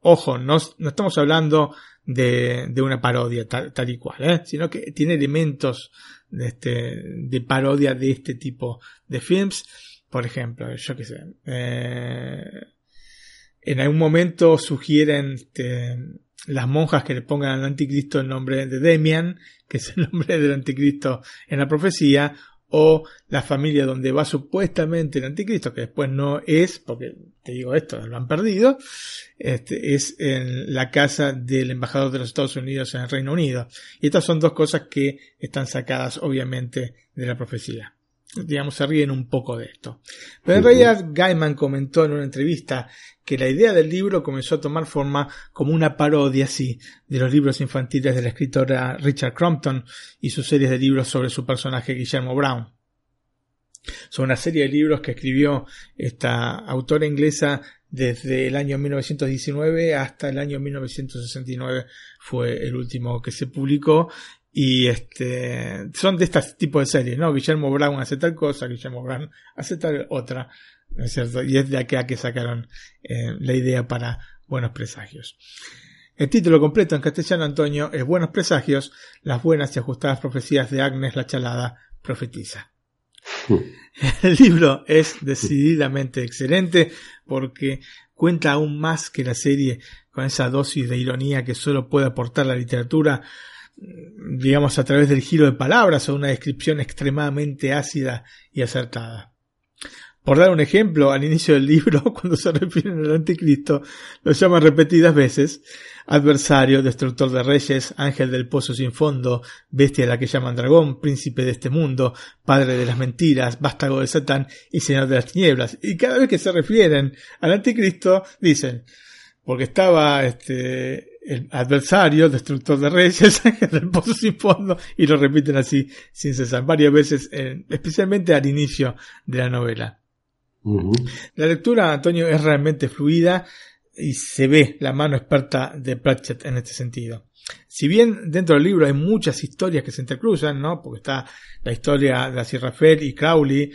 Ojo, no, no estamos hablando de, de una parodia tal, tal y cual, ¿eh? sino que tiene elementos de, este, de parodia de este tipo de films. Por ejemplo, yo qué sé. eh, en algún momento sugieren este, las monjas que le pongan al anticristo el nombre de Demian, que es el nombre del anticristo en la profecía, o la familia donde va supuestamente el anticristo, que después no es, porque te digo esto, lo han perdido, este, es en la casa del embajador de los Estados Unidos en el Reino Unido. Y estas son dos cosas que están sacadas obviamente de la profecía. Digamos, se ríen un poco de esto. Pero en realidad Gaiman comentó en una entrevista que la idea del libro comenzó a tomar forma como una parodia, sí, de los libros infantiles de la escritora Richard Crompton y sus series de libros sobre su personaje Guillermo Brown. Son una serie de libros que escribió esta autora inglesa desde el año 1919 hasta el año 1969 fue el último que se publicó y este son de este tipo de series, ¿no? Guillermo Brown hace tal cosa, Guillermo Brown hace tal otra, ¿no es cierto? Y es de acá que sacaron eh, la idea para Buenos Presagios. El título completo en castellano, Antonio, es Buenos Presagios, las buenas y ajustadas profecías de Agnes la Chalada profetiza. El libro es decididamente excelente porque cuenta aún más que la serie con esa dosis de ironía que solo puede aportar la literatura, digamos a través del giro de palabras o una descripción extremadamente ácida y acertada. Por dar un ejemplo, al inicio del libro, cuando se refieren al anticristo, lo llaman repetidas veces adversario, destructor de reyes, ángel del pozo sin fondo, bestia a la que llaman dragón, príncipe de este mundo, padre de las mentiras, vástago de Satán y señor de las tinieblas. Y cada vez que se refieren al anticristo, dicen, porque estaba este el adversario, destructor de reyes, del pozo sin fondo, y lo repiten así sin cesar, varias veces, eh, especialmente al inicio de la novela. La lectura, Antonio, es realmente fluida y se ve la mano experta de Pratchett en este sentido. Si bien dentro del libro hay muchas historias que se intercruzan, ¿no? Porque está la historia de Aziraphale y Crowley,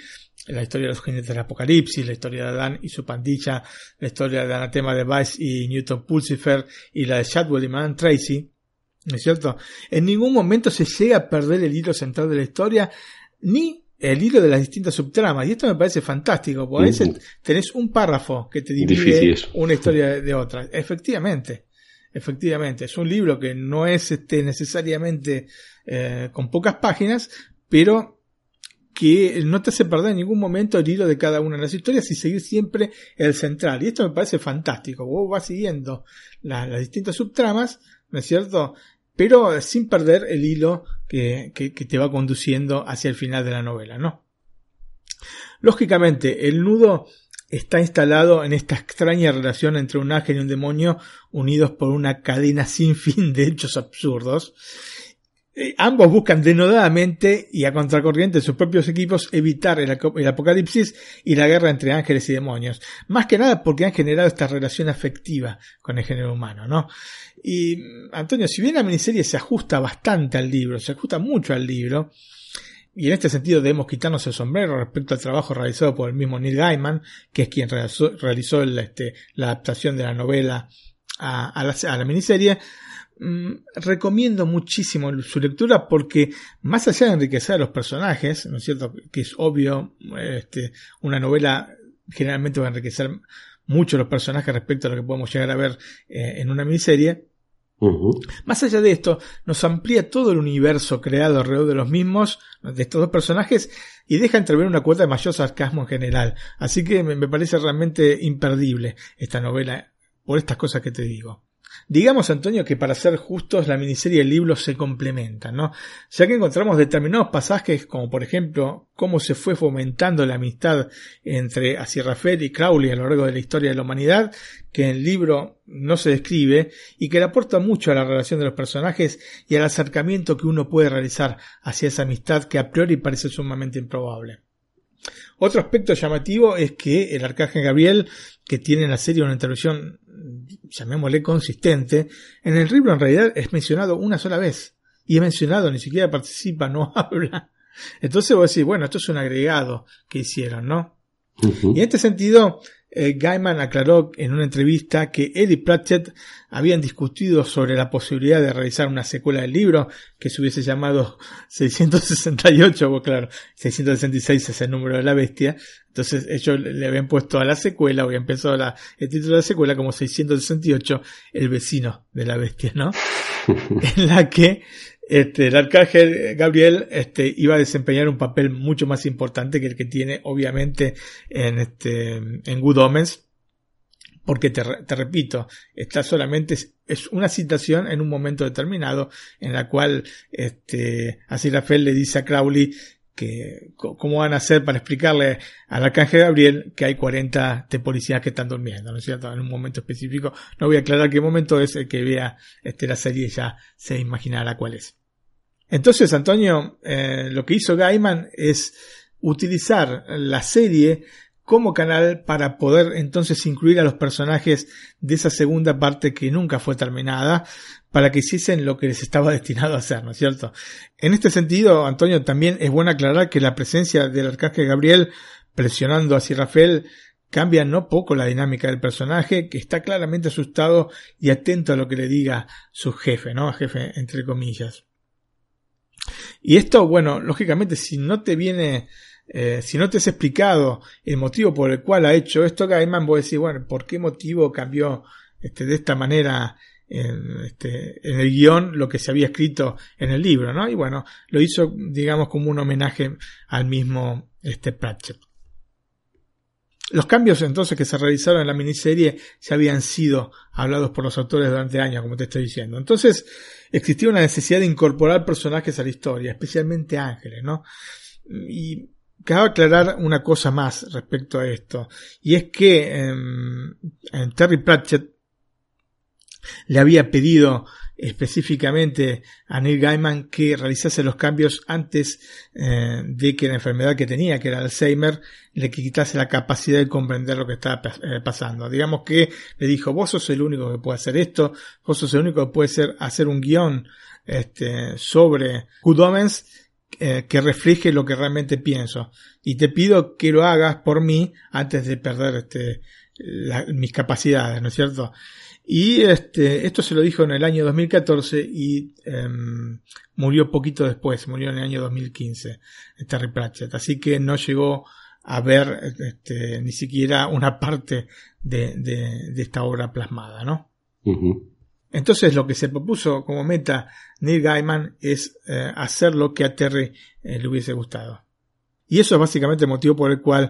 la historia de los jinetes del apocalipsis, la historia de Adán y su pandilla, la historia de Anatema de Vice y Newton Pulsifer y la de Shadwell y Man Tracy, ¿no es cierto? En ningún momento se llega a perder el hilo central de la historia, ni el hilo de las distintas subtramas. Y esto me parece fantástico, porque a veces tenés un párrafo que te divide una historia de, de otra. Efectivamente, efectivamente. Es un libro que no es este, necesariamente eh, con pocas páginas, pero que no te hace perder en ningún momento el hilo de cada una de las historias y seguir siempre el central. Y esto me parece fantástico. Vos vas siguiendo la- las distintas subtramas, ¿no es cierto? Pero sin perder el hilo que, que- que te va conduciendo hacia el final de la novela, ¿no? Lógicamente, el nudo está instalado en esta extraña relación entre un ángel y un demonio unidos por una cadena sin fin de hechos absurdos. Eh, ambos buscan denodadamente y a contracorriente de sus propios equipos evitar el, apocalipsis y la guerra entre ángeles y demonios. Más que nada porque han generado esta relación afectiva con el género humano, ¿no? Y Antonio, si bien la miniserie se ajusta bastante al libro, se ajusta mucho al libro, y en este sentido debemos quitarnos el sombrero respecto al trabajo realizado por el mismo Neil Gaiman, que es quien realizó, realizó el, este, la adaptación de la novela a, a, la, a la miniserie, recomiendo muchísimo su lectura porque más allá de enriquecer a los personajes, ¿no es cierto? Que es obvio, este, una novela generalmente va a enriquecer mucho los personajes respecto a lo que podemos llegar a ver eh, en una miniserie. Más allá de esto, nos amplía todo el universo creado alrededor de los mismos, de estos dos personajes, y deja entrever una cuota de mayor sarcasmo en general. Así que me parece realmente imperdible esta novela por estas cosas que te digo. Digamos, Antonio, que para ser justos, la miniserie y el libro se complementan, ¿no? Ya que encontramos determinados pasajes, como por ejemplo, cómo se fue fomentando la amistad entre Rafael y Crowley a lo largo de la historia de la humanidad, que en el libro no se describe, y que le aporta mucho a la relación de los personajes y al acercamiento que uno puede realizar hacia esa amistad que a priori parece sumamente improbable. Otro aspecto llamativo es que el arcángel Gabriel, que tiene en la serie una intervención llamémosle consistente, en el libro en realidad es mencionado una sola vez. Y es mencionado, ni siquiera participa, no habla. Entonces vos decís, bueno, esto es un agregado que hicieron, ¿no? Y en este sentido, eh, Gaiman aclaró en una entrevista que Eddie y Pratchett habían discutido sobre la posibilidad de realizar una secuela del libro que se hubiese llamado 668, o claro, 666 es el número de la bestia. Entonces ellos le habían puesto a la secuela, habían empezado el título de la secuela como 668, el vecino de la bestia, ¿no? en la que este, el arcángel Gabriel este, iba a desempeñar un papel mucho más importante que el que tiene obviamente en, este, en Good Omens, porque te, te repito, está solamente, es una citación en un momento determinado en la cual este, Rafael le dice a Crowley que cómo van a hacer para explicarle al arcángel Gabriel que hay 40 de policías que están durmiendo, ¿no es cierto? En un momento específico. No voy a aclarar qué momento es el que vea este, la serie ya se imaginará cuál es. Entonces, Antonio, eh, lo que hizo Gaiman es utilizar la serie como canal para poder entonces incluir a los personajes de esa segunda parte que nunca fue terminada para que hiciesen lo que les estaba destinado a hacer, ¿no es cierto? En este sentido, Antonio, también es bueno aclarar que la presencia del arcángel Gabriel presionando a Rafael cambia no poco la dinámica del personaje, que está claramente asustado y atento a lo que le diga su jefe, ¿no? Jefe entre comillas. Y esto, bueno, lógicamente, si no te viene, eh, si no te has explicado el motivo por el cual ha hecho esto, Gaiman, vos decís, bueno, ¿por qué motivo cambió este, de esta manera en, este, en el guion lo que se había escrito en el libro, ¿no? Y bueno, lo hizo, digamos, como un homenaje al mismo este, Pratchett. Los cambios entonces que se realizaron en la miniserie ya habían sido hablados por los autores durante años, como te estoy diciendo. Entonces, existía una necesidad de incorporar personajes a la historia, especialmente ángeles, ¿no? Y cabe aclarar una cosa más respecto a esto, y es que en Terry Pratchett le había pedido específicamente a Neil Gaiman que realizase los cambios antes eh, de que la enfermedad que tenía, que era Alzheimer, le quitase la capacidad de comprender lo que estaba eh, pasando. Digamos que le dijo, vos sos el único que puede hacer esto, vos sos el único que puede ser, hacer un guion este, sobre Good eh, que refleje lo que realmente pienso. Y te pido que lo hagas por mí antes de perder este, mis capacidades, ¿no es cierto? Y este, esto se lo dijo en el año 2014 y em, murió poquito después, murió en el año 2015, Terry Pratchett. Así que no llegó a ver este, ni siquiera una parte de, de, esta obra plasmada, ¿no? Entonces lo que se propuso como meta Neil Gaiman es eh, hacer lo que a Terry eh, le hubiese gustado. Y eso es básicamente el motivo por el cual,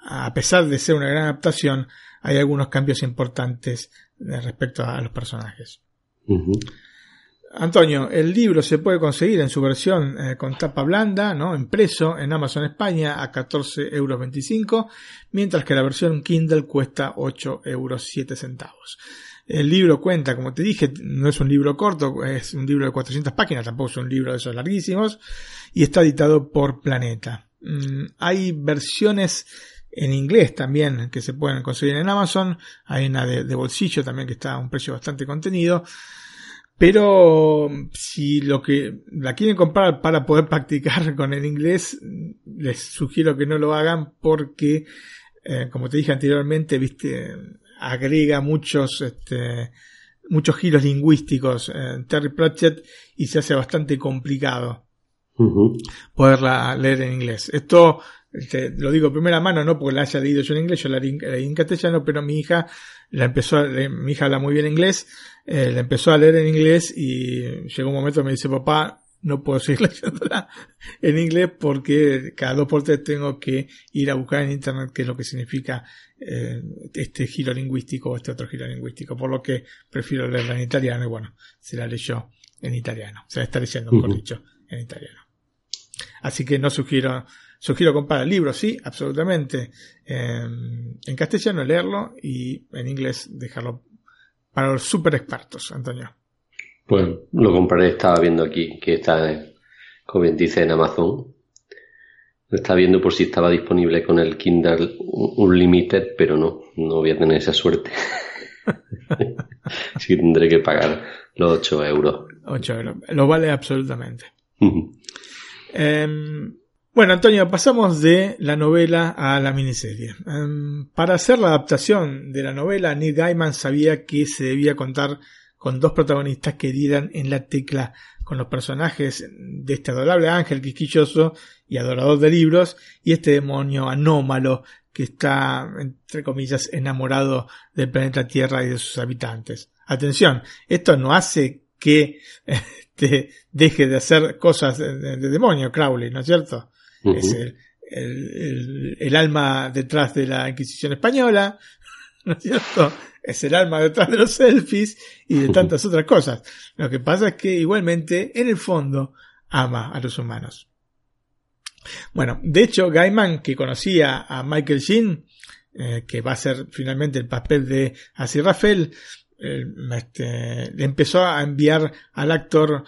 a pesar de ser una gran adaptación, hay algunos cambios importantes respecto a los personajes. Antonio, el libro se puede conseguir en su versión eh, con tapa blanda, ¿no? Impreso en Amazon España a 14,25 euros, mientras que la versión Kindle cuesta 8,07 euros. El libro cuenta, como te dije, no es un libro corto, es un libro de 400 páginas, tampoco es un libro de esos larguísimos, y está editado por Planeta. Mm, hay versiones en inglés también que se pueden conseguir en Amazon, hay una de, de bolsillo también que está a un precio bastante contenido. Pero si lo que la quieren comprar para poder practicar con el inglés, les sugiero que no lo hagan porque, eh, como te dije anteriormente, viste, agrega muchos, este, muchos giros lingüísticos en Terry Pratchett y se hace bastante complicado poderla leer en inglés. Esto este, lo digo primera mano, no porque la haya leído yo en inglés, yo la leí en castellano, pero mi hija la empezó, a, mi hija habla muy bien inglés, eh, la empezó a leer en inglés y llegó un momento que me dice, papá, no puedo seguir leyéndola en inglés porque cada dos por tres tengo que ir a buscar en internet qué es lo que significa eh, este giro lingüístico o este otro giro lingüístico, por lo que prefiero leerla en italiano y bueno, se la leyó en italiano, se la está leyendo, mejor dicho, en italiano. Así que no sugiero Sugiero comprar el libro, sí, absolutamente. en castellano leerlo y en inglés dejarlo para los super expertos, Antonio. Pues lo compraré, estaba viendo aquí que está, como bien dice, en Amazon. Lo estaba viendo por si estaba disponible con el Kindle Unlimited, pero no, no voy a tener esa suerte. Que tendré que pagar los 8 euros. 8 euros. Lo vale absolutamente. Bueno, Antonio, pasamos de la novela a la miniserie. Em, para hacer la adaptación de la novela, Neil Gaiman sabía que se debía contar con dos protagonistas que dieran en la tecla con los personajes de este adorable ángel quisquilloso y adorador de libros y este demonio anómalo que está, entre comillas, enamorado del planeta Tierra y de sus habitantes. Atención, esto no hace que este, deje de hacer cosas de, de demonio Crowley, ¿no es cierto? Es el, el, alma detrás de la Inquisición española, ¿no es cierto? Es el alma detrás de los selfies y de tantas otras cosas. Lo que pasa es que igualmente, en el fondo, ama a los humanos. Bueno, de hecho, Gaiman, que conocía a Michael Sheen, eh, que va a ser finalmente el papel de Así Rafael, eh, este, le empezó a enviar al actor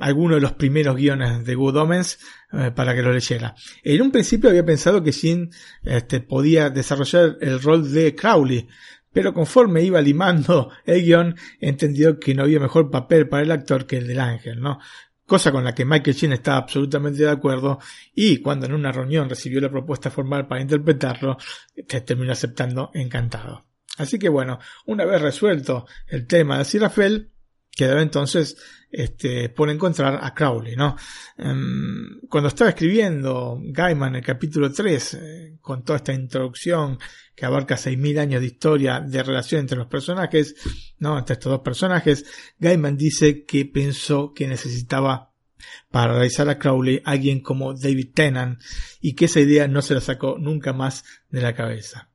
algunos de los primeros guiones de Good Omens eh, para que lo leyera. En un principio había pensado que Shin este, podía desarrollar el rol de Crowley, pero conforme iba limando el guion, entendió que no había mejor papel para el actor que el del ángel, ¿no? Cosa con la que Michael Sheen estaba absolutamente de acuerdo y cuando en una reunión recibió la propuesta formal para interpretarlo, este, terminó aceptando encantado. Así que bueno, una vez resuelto el tema de Sirafel, quedaba entonces este, por encontrar a Crowley, ¿no? Em, cuando estaba escribiendo Gaiman el capítulo 3, eh, con toda esta introducción que abarca 6.000 años de historia de relación entre los personajes, ¿no? Entre estos dos personajes, Gaiman dice que pensó que necesitaba para realizar a Crowley alguien como David Tennant y que esa idea no se la sacó nunca más de la cabeza.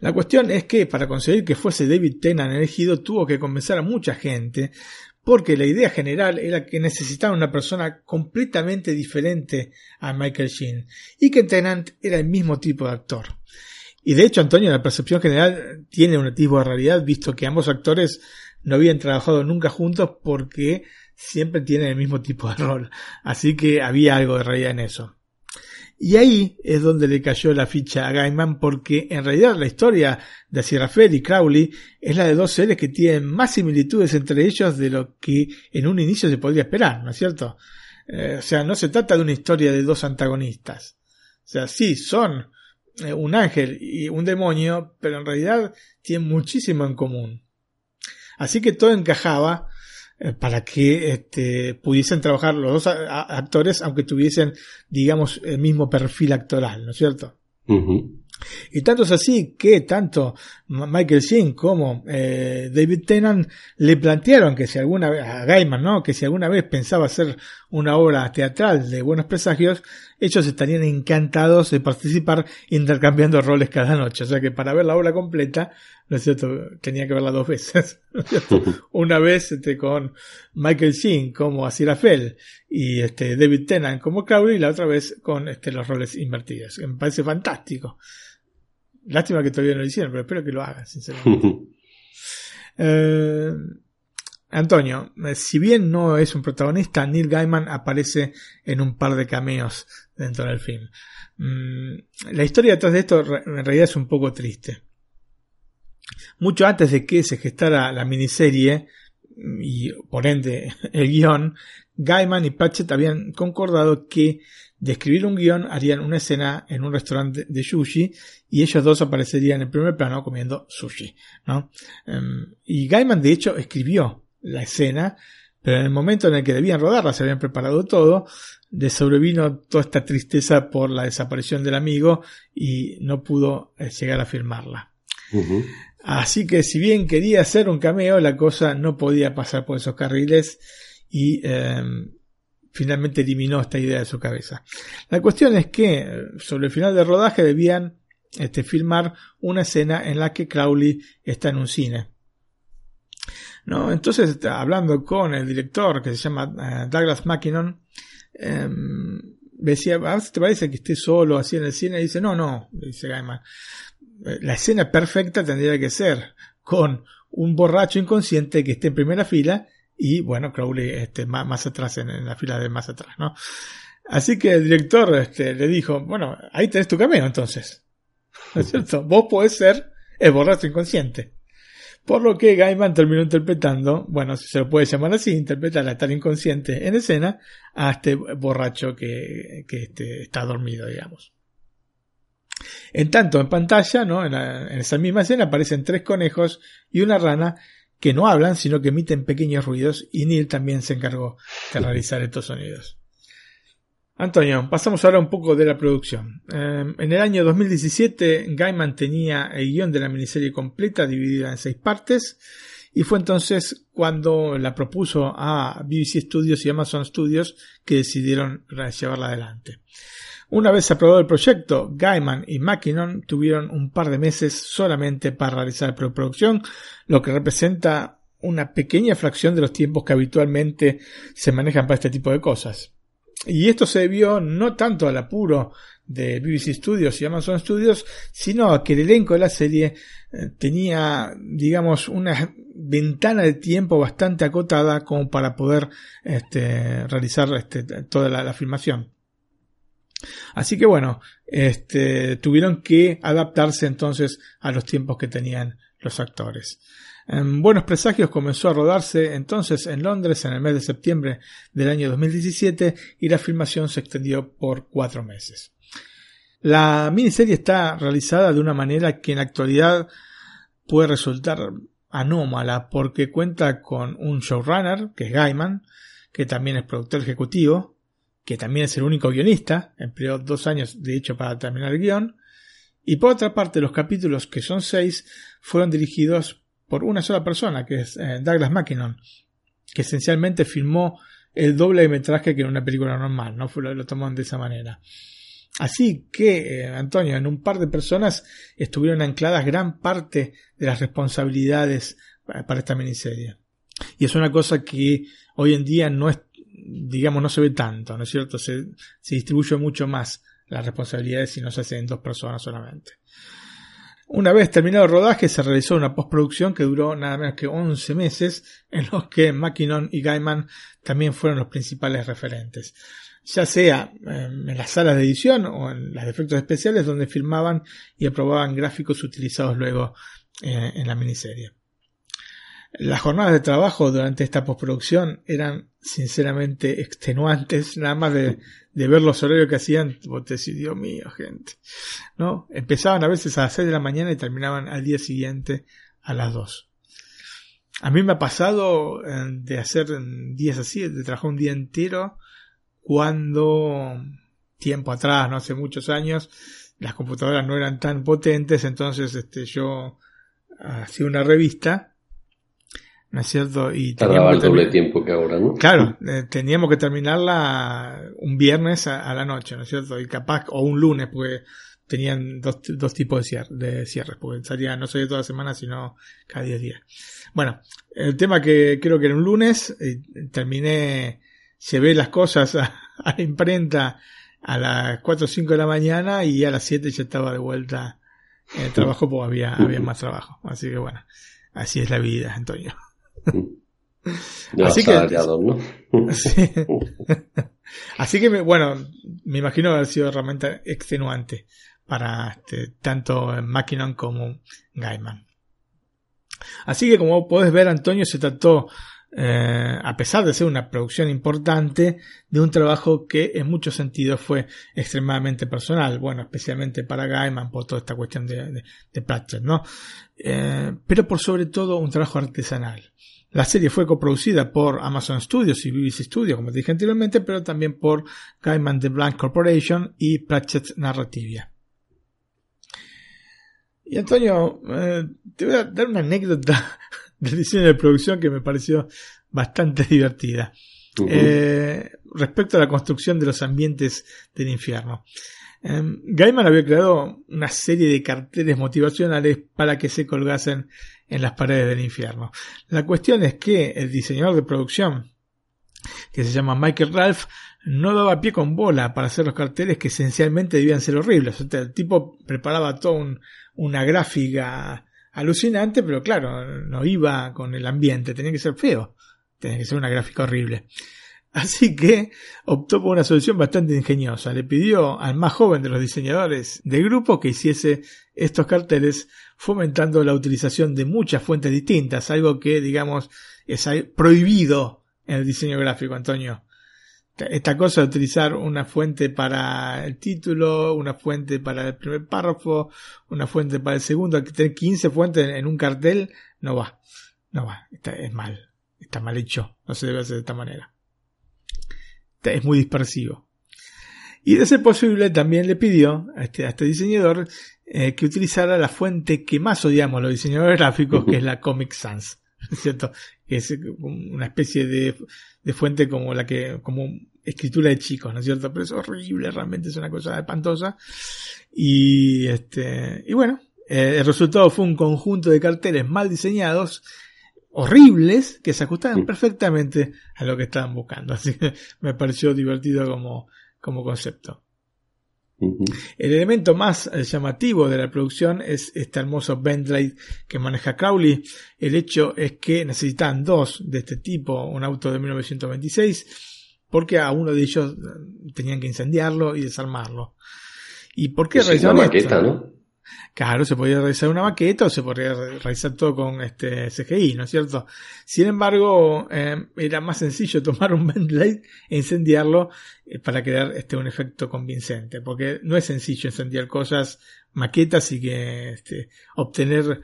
La cuestión es que para conseguir que fuese David Tennant elegido tuvo que convencer a mucha gente porque la idea general era que necesitaba una persona completamente diferente a Michael Sheen y que Tennant era el mismo tipo de actor. Y de hecho, Antonio, la percepción general tiene un tipo de realidad, visto que ambos actores no habían trabajado nunca juntos porque siempre tienen el mismo tipo de rol. Así que había algo de realidad en eso. Y ahí es donde le cayó la ficha a Gaiman porque en realidad la historia de Sierrafer y Crowley es la de dos seres que tienen más similitudes entre ellos de lo que en un inicio se podría esperar, ¿no es cierto? Eh, o sea, no se trata de una historia de dos antagonistas. O sea, sí, son eh, un ángel y un demonio, pero en realidad tienen muchísimo en común. Así que todo encajaba para que este, pudiesen trabajar los dos actores, aunque tuviesen, digamos, el mismo perfil actoral, ¿no es cierto? Y tanto es así que tanto Michael Sheen como eh, David Tennant le plantearon que si alguna vez, a Gaiman, ¿no? Que si alguna vez pensaba hacer una obra teatral de buenos presagios, ellos estarían encantados de participar intercambiando roles cada noche. O sea que para ver la obra completa, ¿no es cierto? Tenía que verla dos veces. ¿no es cierto? Una vez este, con Michael Sheen como Aziraphale y este, David Tennant como Crowley y la otra vez con este, los roles invertidos. Me parece fantástico. Lástima que todavía no lo hicieron, pero espero que lo hagan, sinceramente. eh, Antonio, eh, si bien no es un protagonista, Neil Gaiman aparece en un par de cameos dentro del film. Mm, la historia detrás de esto en realidad es un poco triste. Mucho antes de que se gestara la miniserie y por ende el guion, Gaiman y Patchett habían concordado que de escribir un guion harían una escena en un restaurante de sushi y ellos dos aparecerían en primer plano comiendo sushi. ¿no? Um, y Gaiman de hecho escribió la escena, pero en el momento en el que debían rodarla, se habían preparado todo, le sobrevino toda esta tristeza por la desaparición del amigo y no pudo eh, llegar a filmarla. Uh -huh. Así que si bien quería hacer un cameo, la cosa no podía pasar por esos carriles y eh, finalmente eliminó esta idea de su cabeza. La cuestión es que sobre el final del rodaje debían este, filmar una escena en la que Crowley está en un cine. ¿No? Entonces, hablando con el director que se llama uh, Douglas Mackinnon, eh, decía, a ver si te parece que esté solo así en el cine, y dice, no, no, dice Gaiman, la escena perfecta tendría que ser con un borracho inconsciente que esté en primera fila y bueno, Crowley este, más, más atrás, en, en, la fila de más atrás, ¿no? Así que el director este, le dijo, bueno, ahí tenés tu cameo entonces. ¿No es cierto? Vos podés ser el borracho inconsciente. Por lo que Gaiman terminó interpretando, bueno, si se lo puede llamar así, interpretar a estar inconsciente en escena a este borracho que, que este, está dormido, digamos. En tanto, en pantalla, ¿no? En, la, en, esa misma escena aparecen tres conejos y una rana que no hablan, sino que emiten pequeños ruidos, y Neil también se encargó de realizar estos sonidos. Antonio, pasamos ahora un poco de la producción. Eh, en el año 2017, Gaiman tenía el guion de la miniserie completa, dividida en seis partes, y fue entonces cuando la propuso a BBC Studios y Amazon Studios que decidieron llevarla adelante. Una vez aprobado el proyecto, Gaiman y Mackinnon tuvieron un par de meses solamente para realizar la preproducción, lo que representa una pequeña fracción de los tiempos que habitualmente se manejan para este tipo de cosas. Y esto se debió no tanto al apuro de BBC Studios y Amazon Studios, sino a que el elenco de la serie tenía, digamos, una ventana de tiempo bastante acotada como para poder este, realizar este, toda la, la filmación. Así que bueno, este, tuvieron que adaptarse entonces a los tiempos que tenían los actores. En Buenos Presagios comenzó a rodarse entonces en Londres en el mes de septiembre del año 2017 y la filmación se extendió por cuatro meses. La miniserie está realizada de una manera que en la actualidad puede resultar anómala porque cuenta con un showrunner, que es Gaiman, que también es productor ejecutivo, que también es el único guionista, empleó dos años de hecho para terminar el guion, y por otra parte los capítulos, que son seis, fueron dirigidos por una sola persona, que es eh, Douglas Mackinnon, que esencialmente filmó el doble de metraje que en una película normal, ¿no? Lo, lo tomó de esa manera. Así que, eh, Antonio, en un par de personas estuvieron ancladas gran parte de las responsabilidades para esta miniserie. Y es una cosa que hoy en día no es digamos, no se ve tanto, ¿no es cierto? Se, se distribuye mucho más las responsabilidades si no se hace en dos personas solamente. Una vez terminado el rodaje, se realizó una postproducción que duró nada menos que 11 meses, en los que Mackinnon y Gaiman también fueron los principales referentes. Ya sea en las salas de edición o en las efectos especiales donde filmaban y aprobaban gráficos utilizados luego eh, en la miniserie. Las jornadas de trabajo durante esta postproducción eran sinceramente extenuantes, nada más de, ver los horarios que hacían, vos decís, Dios mío, gente. ¿No? Empezaban a veces a las 6 de la mañana y terminaban al día siguiente a las 2. A mí me ha pasado de hacer días así, de trabajar un día entero, cuando tiempo atrás, no hace muchos años, las computadoras no eran tan potentes, entonces este, yo hacía una revista ¿no es cierto? Y Tardaba el doble tiempo que ahora, ¿no? Claro, eh, teníamos que terminarla un viernes a, a la noche, ¿no es cierto? Y capaz, o un lunes, porque tenían dos, dos tipos de, cier- de cierres, porque salía, no salía toda la semana, sino cada 10 días. Bueno, el tema que creo que era un lunes, eh, terminé, llevé las cosas a, a la imprenta a las 4 o 5 de la mañana y a las 7 ya estaba de vuelta en el trabajo porque había, había más trabajo. Así que bueno, así es la vida, Antonio. De Así que- ¿no? Sí. Así que, bueno, me imagino haber sido realmente extenuante para este, tanto Mackinnon como Gaiman. Así que, como podés ver, Antonio se trató, eh, a pesar de ser una producción importante, de un trabajo que en muchos sentidos fue extremadamente personal. Bueno, especialmente para Gaiman por toda esta cuestión de, de, de Pratchett, ¿no? Eh, pero por sobre todo un trabajo artesanal. La serie fue coproducida por Amazon Studios y BBC Studios, como te dije anteriormente, pero también por Gaiman The Blank Corporation y Pratchett Narrativia. Y Antonio, eh, te voy a dar una anécdota del diseño de producción que me pareció bastante divertida. Eh, respecto a la construcción de los ambientes del infierno. Eh, Gaiman había creado una serie de carteles motivacionales para que se colgasen en las paredes del infierno. La cuestión es que el diseñador de producción, que se llama Michael Ralph, no daba pie con bola para hacer los carteles que esencialmente debían ser horribles. O el tipo preparaba toda un- una gráfica alucinante, pero claro, no iba con el ambiente, tenía que ser feo, tenía que ser una gráfica horrible. Así que optó por una solución bastante ingeniosa. Le pidió al más joven de los diseñadores del grupo que hiciese estos carteles fomentando la utilización de muchas fuentes distintas, algo que, digamos, es prohibido en el diseño gráfico, Antonio. Esta cosa de utilizar una fuente para el título, una fuente para el primer párrafo, una fuente para el segundo, que tener 15 fuentes en un cartel, no va, no va, está, es mal, está mal hecho, no se debe hacer de esta manera. Está- es muy dispersivo. Y de ser posible también le pidió a este, este diseñador eh, que utilizara la fuente que más odiamos los diseñadores gráficos, que es la Comic Sans, ¿cierto? Que es eh, una especie de, de fuente como la que, como escritura de chicos, ¿no es cierto? Pero es horrible, realmente es una cosa espantosa. Y este, y bueno, eh, el resultado fue un conjunto de carteles mal diseñados, horribles, que se ajustaban perfectamente a lo que estaban buscando. Así que me pareció divertido como, como concepto. El elemento más eh, llamativo de la producción es este hermoso Bentley que maneja Crowley. El hecho es que necesitan dos de este tipo, un auto de 1926, porque a uno de ellos eh, tenían que incendiarlo y desarmarlo. ¿Y por qué Es una maqueta, ¿no? Claro, se podía realizar una maqueta o se podría re- realizar todo con este CGI, ¿no es cierto? Sin embargo, eh, era más sencillo tomar un Bentley e incendiarlo eh, para crear este un efecto convincente, porque no es sencillo incendiar cosas, maquetas y que este, obtener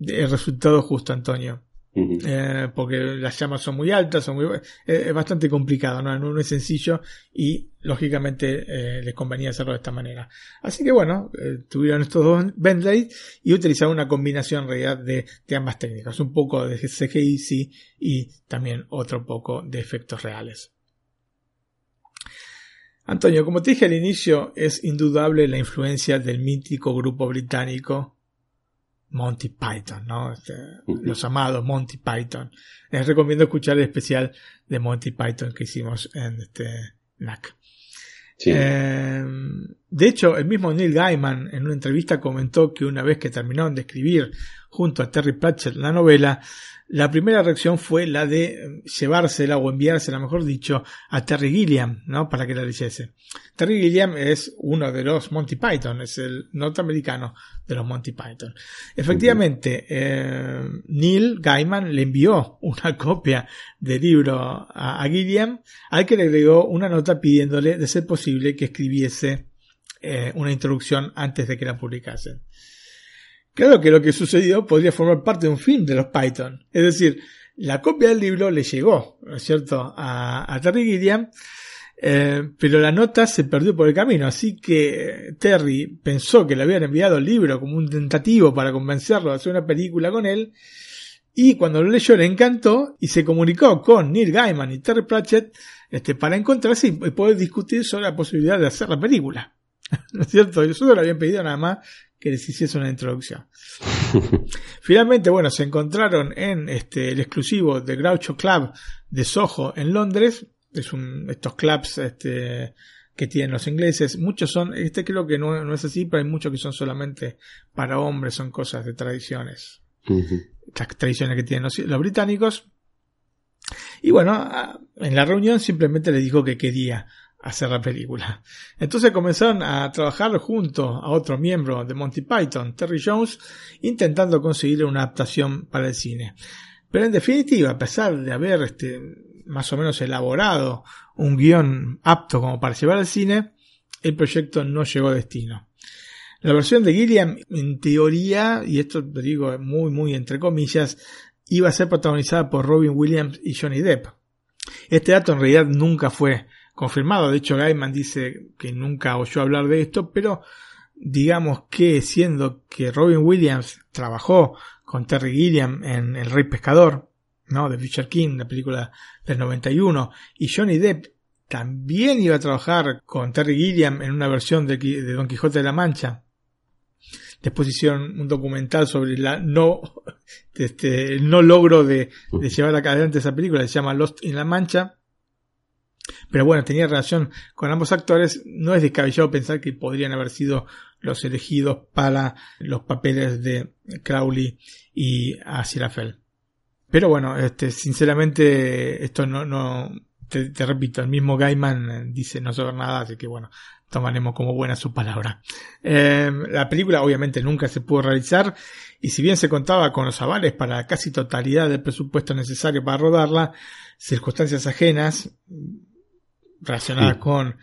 el resultado justo, Antonio. Eh, porque las llamas son muy altas, son muy, eh, es bastante complicado, ¿no? no es sencillo y lógicamente eh, les convenía hacerlo de esta manera. Así que bueno, tuvieron estos dos Bentley y utilizaron una combinación en realidad de, de ambas técnicas, un poco de CGI sí, y también otro poco de efectos reales. Antonio, como te dije al inicio, es indudable la influencia del mítico grupo británico Monty Python, ¿no? Este, los amados Monty Python. Les recomiendo escuchar el especial de Monty Python que hicimos en este NAC. Eh, de hecho, el mismo Neil Gaiman en una entrevista comentó que una vez que terminaron de escribir junto a Terry Pratchett la novela, la primera reacción fue la de eh, llevársela o enviársela, mejor dicho, a Terry Gilliam, ¿no? Para que la leyese. Terry Gilliam es uno de los Monty Python, es el norteamericano de los Monty Python. Efectivamente, eh, Neil Gaiman le envió una copia del libro a, a Gilliam, al que le agregó una nota pidiéndole, de ser posible, que escribiese eh, una introducción antes de que la publicasen. Claro que lo que sucedió podría formar parte de un film de los Python. Es decir, la copia del libro le llegó, ¿no es cierto?, a, Terry Gilliam, eh, pero la nota se perdió por el camino, así que Terry pensó que le habían enviado el libro como un tentativo para convencerlo de hacer una película con él, Y cuando lo leyó le encantó y se comunicó con Neil Gaiman y Terry Pratchett este, para encontrarse y poder discutir sobre la posibilidad de hacer la película. ¿No es cierto? Solo le habían pedido nada más que les hiciese una introducción. Finalmente, bueno, se encontraron en este, el exclusivo de Groucho Club de Soho en Londres. Es un, estos clubs este, que tienen los ingleses. Muchos son, este creo que no, no es así, pero hay muchos que son solamente para hombres, son cosas de tradiciones. Las tradiciones que tienen los, los británicos. Y bueno, en la reunión simplemente le dijo que quería hacer la película. Entonces comenzaron a trabajar junto a otro miembro de Monty Python, Terry Jones, intentando conseguir una adaptación para el cine. Pero en definitiva, a pesar de haber este, más o menos elaborado un guion apto como para llevar al cine, el proyecto no llegó a destino. La versión de Gilliam, en teoría, y esto lo digo muy, muy entre comillas, iba a ser protagonizada por Robin Williams y Johnny Depp. Este dato en realidad nunca fue confirmado. De hecho, Gaiman dice que nunca oyó hablar de esto, pero digamos que siendo que Robin Williams trabajó con Terry Gilliam en El Rey Pescador, ¿no? De Fisher King, la película del 91, y Johnny Depp también iba a trabajar con Terry Gilliam en una versión de, Don Quijote de la Mancha. Después hicieron un documental sobre la no, este, el no logro de, de llevar adelante esa película, se llama Lost in la Mancha. Pero bueno, tenía relación con ambos actores. No es descabellado pensar que podrían haber sido los elegidos para los papeles de Crowley y Asirafel. Pero bueno, este, sinceramente, esto no, no, te, repito, el mismo Gaiman dice no saber nada, así que bueno, tomaremos como buena su palabra. Em, la película obviamente nunca se pudo realizar y si bien se contaba con los avales para casi totalidad del presupuesto necesario para rodarla, circunstancias ajenas relacionadas con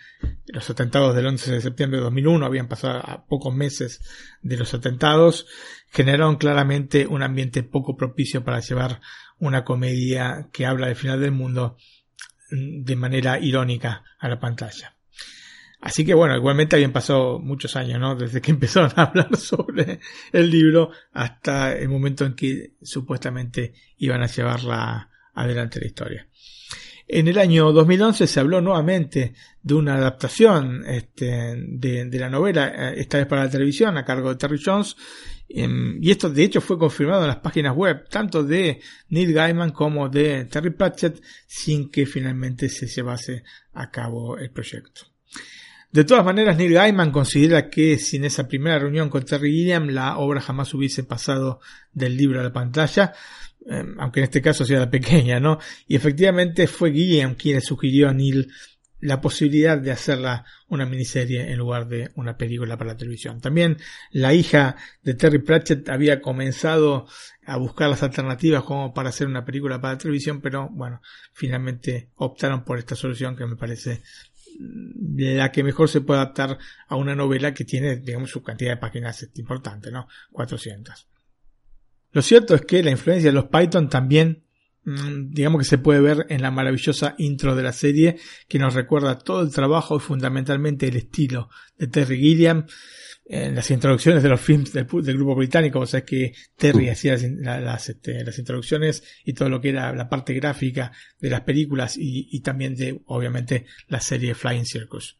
los atentados del 11 de septiembre de 2001, habían pasado a pocos meses de los atentados, generaron claramente un ambiente poco propicio para llevar una comedia que habla del final del mundo de manera irónica a la pantalla. Así que bueno, igualmente habían pasado muchos años, ¿no? Desde que empezaron a hablar sobre el libro hasta el momento en que supuestamente iban a llevarla adelante la historia. En el año 2011 se habló nuevamente de una adaptación este, de, la novela, eh, esta vez para la televisión, a cargo de Terry Jones. Em, y esto de hecho fue confirmado en las páginas web, tanto de Neil Gaiman como de Terry Pratchett, sin que finalmente se llevase a cabo el proyecto. De todas maneras, Neil Gaiman considera que sin esa primera reunión con Terry Gilliam la obra jamás hubiese pasado del libro a la pantalla, Em, aunque en este caso sea la pequeña, ¿no? Y efectivamente fue Guillem quien le sugirió a Neil la posibilidad de hacerla una miniserie en lugar de una película para la televisión. También la hija de Terry Pratchett había comenzado a buscar las alternativas como para hacer una película para la televisión, pero bueno, finalmente optaron por esta solución que me parece la que mejor se puede adaptar a una novela que tiene, digamos, su cantidad de páginas importante, ¿no? 400. Lo cierto es que la influencia de los Python también, mm, digamos que se puede ver en la maravillosa intro de la serie, que nos recuerda todo el trabajo y fundamentalmente el estilo de Terry Gilliam. En las introducciones de los films del, grupo británico, o sea que Terry mm. hacía las, este, las, introducciones y todo lo que era la parte gráfica de las películas y, y también de, obviamente, la serie Flying Circus.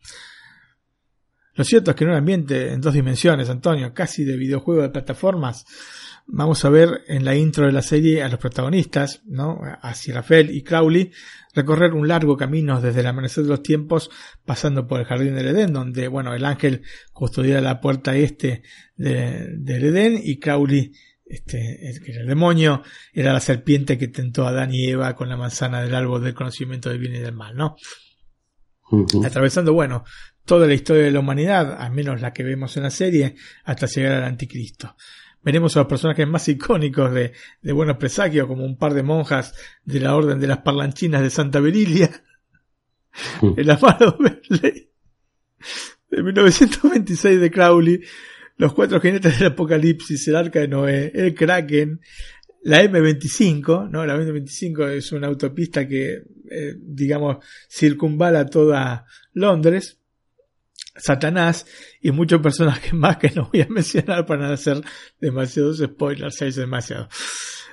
Lo cierto es que en un ambiente en dos dimensiones, Antonio, casi de videojuego de plataformas, vamos a ver en la intro de la serie a los protagonistas, ¿no? A Rafael y Crowley, recorrer un largo camino desde el amanecer de los tiempos, pasando por el jardín del Edén, donde, bueno, el ángel custodia la puerta este del Edén y Crowley, este, el, el demonio, era la serpiente que tentó a Adán y Eva con la manzana del árbol del conocimiento del bien y del mal, ¿no? Atravesando, bueno, toda la historia de la humanidad, al menos la que vemos en la serie, hasta llegar al anticristo. Veremos a los personajes más icónicos de, de Buenos Presagios, como un par de monjas de la Orden de las Parlanchinas de Santa Berilia, mm. el amado Bentley, de 1926 de Crowley, los cuatro jinetes del apocalipsis, el arca de Noé, el Kraken, la M25, ¿no? La M25 es una autopista que, eh, digamos, circunvala toda Londres. Satanás y muchos personajes más que no voy a mencionar para no hacer demasiados spoilers, es demasiado.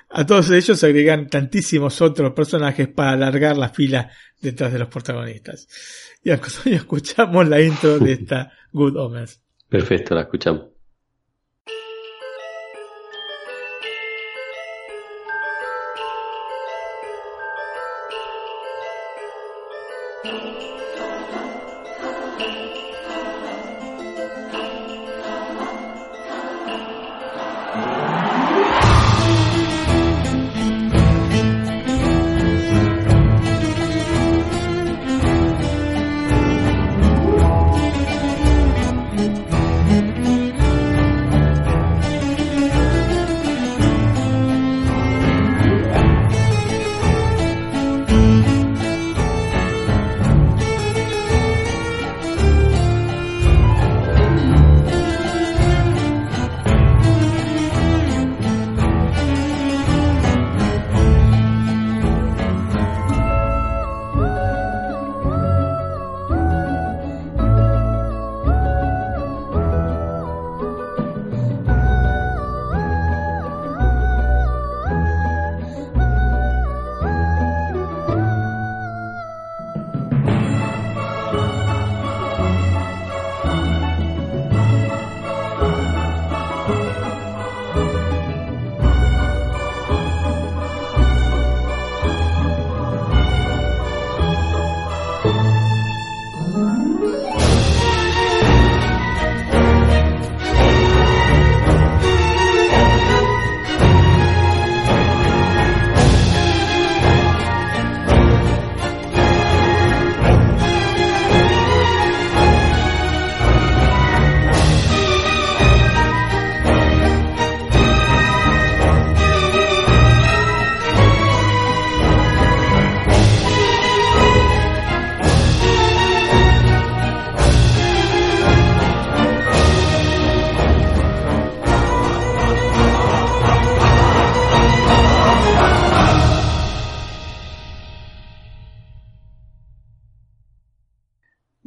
A todos ellos se agregan tantísimos otros personajes para alargar la fila detrás de los protagonistas. Y a continuación escuchamos la intro de esta Good Omens. Perfecto, la escuchamos.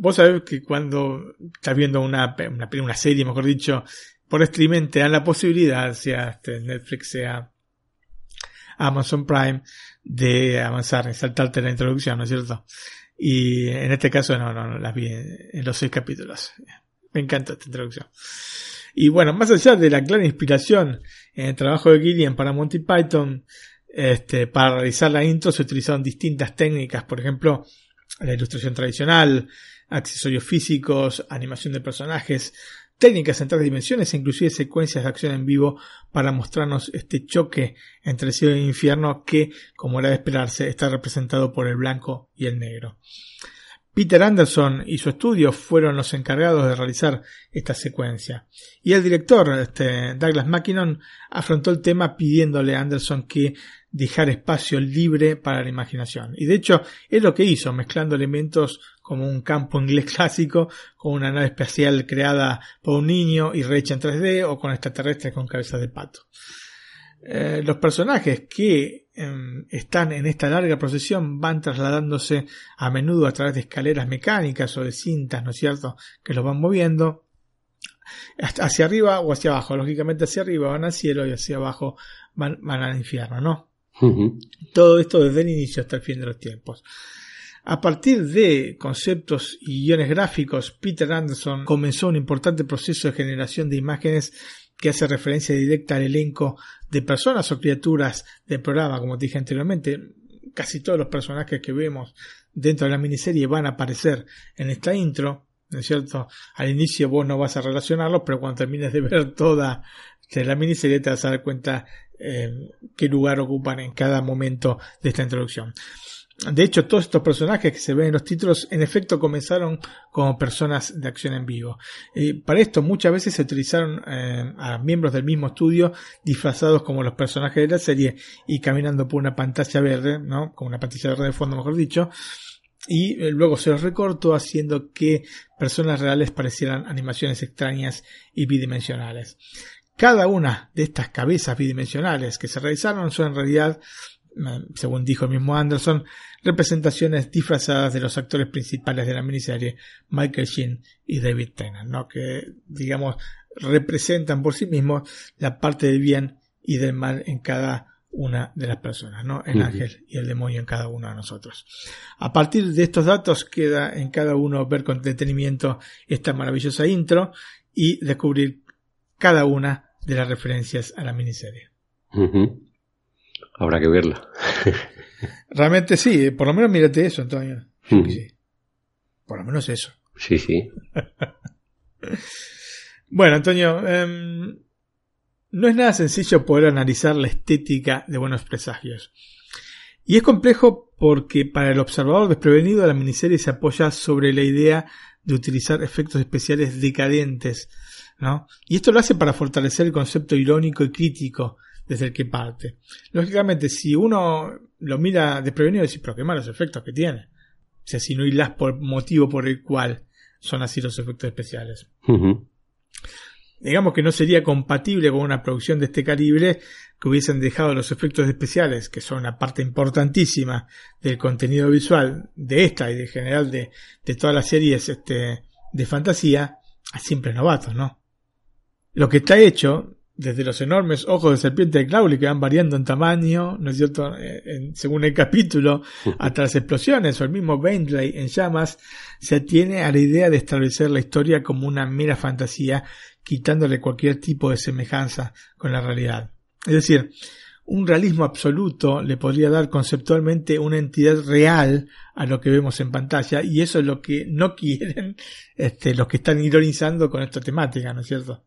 Vos sabés que cuando estás viendo una, una, serie, mejor dicho, por streaming te dan la posibilidad, sea este, Netflix, sea Amazon Prime, de avanzar, saltarte la introducción, ¿no es cierto? Y en este caso no, no, no las vi en, los seis capítulos. Me encanta esta introducción. Y bueno, más allá de la clara inspiración en el trabajo de Gillian para Monty Python, este, para realizar la intro se utilizaron distintas técnicas, por ejemplo, la ilustración tradicional, accesorios físicos, animación de personajes, técnicas en tres dimensiones e inclusive secuencias de acción en vivo para mostrarnos este choque entre el cielo y el infierno que, como era de esperarse, está representado por el blanco y el negro. Peter Anderson y su estudio fueron los encargados de realizar esta secuencia. Y el director, este, Douglas Mackinnon, afrontó el tema pidiéndole a Anderson que dejara espacio libre para la imaginación. Y de hecho es lo que hizo, mezclando elementos como un campo inglés clásico con una nave espacial creada por un niño y rehecha en 3D o con extraterrestres con cabezas de pato. Eh, los personajes que em, están en esta larga procesión van trasladándose a menudo a través de escaleras mecánicas o de cintas, ¿no es cierto?, que los van moviendo hacia arriba o hacia abajo. Lógicamente hacia arriba van al cielo y hacia abajo van, van al infierno, ¿no? Todo esto desde el inicio hasta el fin de los tiempos. A partir de conceptos y guiones gráficos, Peter Anderson comenzó un importante proceso de generación de imágenes que hace referencia directa al elenco de personas o criaturas del programa, como dije anteriormente. Casi todos los personajes que vemos dentro de la miniserie van a aparecer en esta intro, ¿no es cierto? Al inicio vos no vas a relacionarlos, pero cuando termines de ver toda la miniserie te vas a dar cuenta eh, qué lugar ocupan en cada momento de esta introducción. De hecho, todos estos personajes que se ven en los títulos, en efecto, comenzaron como personas de acción en vivo. para esto, muchas veces se utilizaron eh, a miembros del mismo estudio disfrazados como los personajes de la serie y caminando por una pantalla verde, ¿no? Como una pantalla verde de fondo, mejor dicho. Y eh, luego se los recortó haciendo que personas reales parecieran animaciones extrañas y bidimensionales. Cada una de estas cabezas bidimensionales que se realizaron son en realidad según dijo el mismo Anderson, representaciones disfrazadas de los actores principales de la miniserie, Michael Sheen y David Tennant, ¿no? que, digamos, representan por sí mismos la parte del bien y del mal en cada una de las personas, ¿no? El ángel y el demonio en cada uno de nosotros. A partir de estos datos queda en cada uno ver con detenimiento esta maravillosa intro y descubrir cada una de las referencias a la miniserie. Habrá que verla. Realmente sí, eh, por lo menos mírate eso, Antonio. Qué sé. Por lo menos eso. Sí, sí. Bueno, Antonio, em, no es nada sencillo poder analizar la estética de Buenos Presagios. Y es complejo porque para el observador desprevenido la miniserie se apoya sobre la idea de utilizar efectos especiales decadentes, ¿no? Y esto lo hace para fortalecer el concepto irónico y crítico desde el que parte. Lógicamente, si uno lo mira desprevenido, dice, pero qué malos efectos que tiene. O sea, si no hilas por motivo por el cual son así los efectos especiales digamos que no sería compatible con una producción de este calibre que hubiesen dejado los efectos especiales, que son una parte importantísima del contenido visual de esta y de general de, de todas las series este, de fantasía, a simples novatos, ¿no? Lo que está hecho, desde los enormes ojos de serpiente de Crowley que van variando en tamaño, ¿no es cierto?, Eh, en- según el capítulo, hasta las explosiones o el mismo Bentley en llamas, se atiene a la idea de establecer la historia como una mera fantasía, quitándole cualquier tipo de semejanza con la realidad. Es decir, un realismo absoluto le podría dar conceptualmente una entidad real a lo que vemos en pantalla y eso es lo que no quieren este, los que están ironizando con esta temática, ¿no es cierto?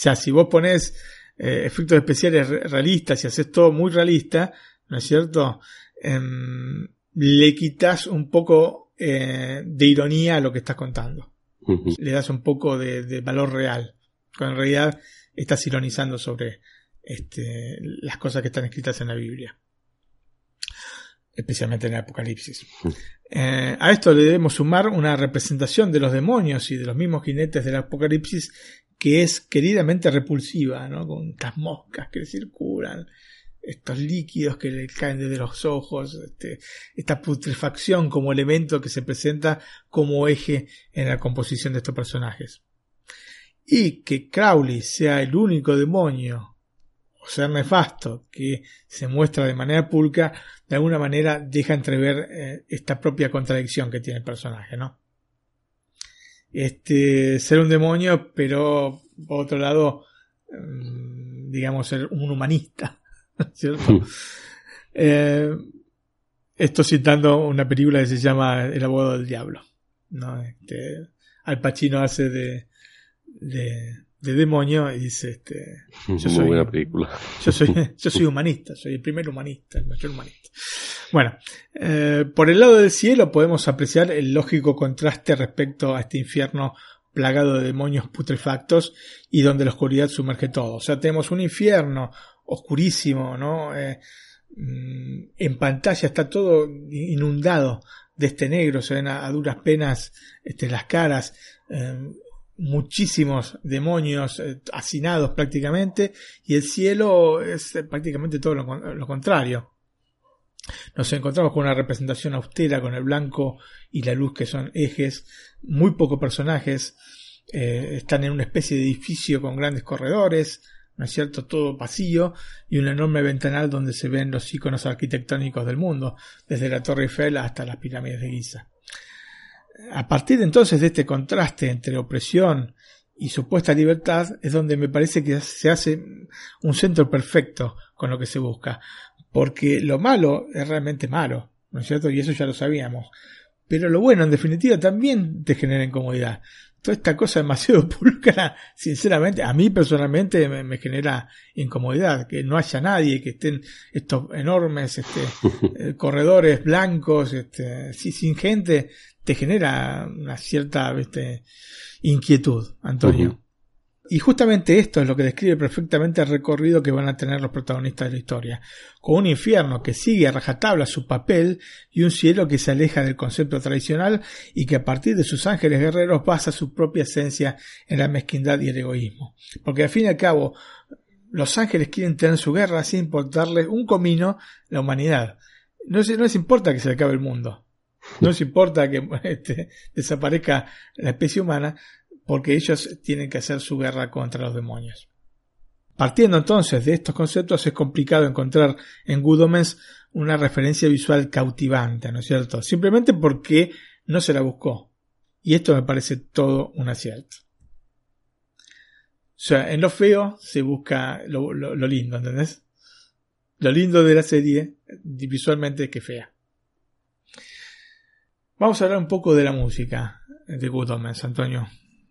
Sea, si vos pones eh, efectos especiales re- realistas y haces todo muy realista, ¿no es cierto? Em, le quitas un poco eh, de ironía a lo que estás contando. Le das un poco de, de valor real. Cuando en realidad estás ironizando sobre este, las cosas que están escritas en la Biblia. Especialmente en el Apocalipsis. Eh, a esto le debemos sumar una representación de los demonios y de los mismos jinetes del Apocalipsis que es queridamente repulsiva, ¿no? Con estas moscas que circulan, estos líquidos que le caen desde los ojos, este, esta putrefacción como elemento que se presenta como eje en la composición de estos personajes. Y que Crowley sea el único demonio o ser nefasto que se muestra de manera pulca, de alguna manera deja entrever eh, esta propia contradicción que tiene el personaje, ¿no? Este, ser un demonio, pero por otro lado, mm, digamos, ser un humanista, ¿cierto? Eh, esto citando una película que se llama El abogado del diablo, ¿no? Este, Al Pacino hace de, de, de demonio y dice, este, yo Muy soy, buena película. yo soy, yo soy humanista, soy el primer humanista, el mayor humanista. Bueno, eh, por el lado del cielo podemos apreciar el lógico contraste respecto a este infierno plagado de demonios putrefactos y donde la oscuridad sumerge todo. O sea, tenemos un infierno oscurísimo, ¿no? Eh, mm, en pantalla está todo inundado de este negro, se ven a, a duras penas este, las caras, eh, muchísimos demonios eh, hacinados prácticamente, y el cielo es eh, prácticamente todo lo, lo contrario. Nos encontramos con una representación austera con el blanco y la luz que son ejes, muy pocos personajes, eh, están en una especie de edificio con grandes corredores, ¿no es cierto? Todo pasillo y un enorme ventanal donde se ven los iconos arquitectónicos del mundo, desde la Torre Eiffel hasta las pirámides de Giza. A partir entonces de este contraste entre opresión y supuesta libertad es donde me parece que se hace un centro perfecto con lo que se busca. Porque lo malo es realmente malo, ¿no es cierto? Y eso ya lo sabíamos. Pero lo bueno, en definitiva, también te genera incomodidad. Toda esta cosa demasiado pulcra, sinceramente, a mí personalmente me, me genera incomodidad. Que no haya nadie, que estén estos enormes este, eh, corredores blancos, este, sin gente, te genera una cierta este, inquietud, Antonio. Y justamente esto es lo que describe perfectamente el recorrido que van a tener los protagonistas de la historia, con un infierno que sigue a rajatabla su papel y un cielo que se aleja del concepto tradicional y que a partir de sus ángeles guerreros basa su propia esencia en la mezquindad y el egoísmo. Porque al fin y al cabo, los ángeles quieren tener su guerra sin importarles un comino la humanidad. No, les importa que se acabe el mundo. No les importa que este, desaparezca la especie humana porque ellos tienen que hacer su guerra contra los demonios. Partiendo entonces de estos conceptos, es complicado encontrar en Good una referencia visual cautivante, ¿no es cierto? Simplemente porque no se la buscó. Y esto me parece todo un acierto. O sea, en lo feo se busca lo, lindo, ¿entendés? Lo lindo de la serie visualmente es que fea. Vamos a hablar un poco de la música de Good Antonio,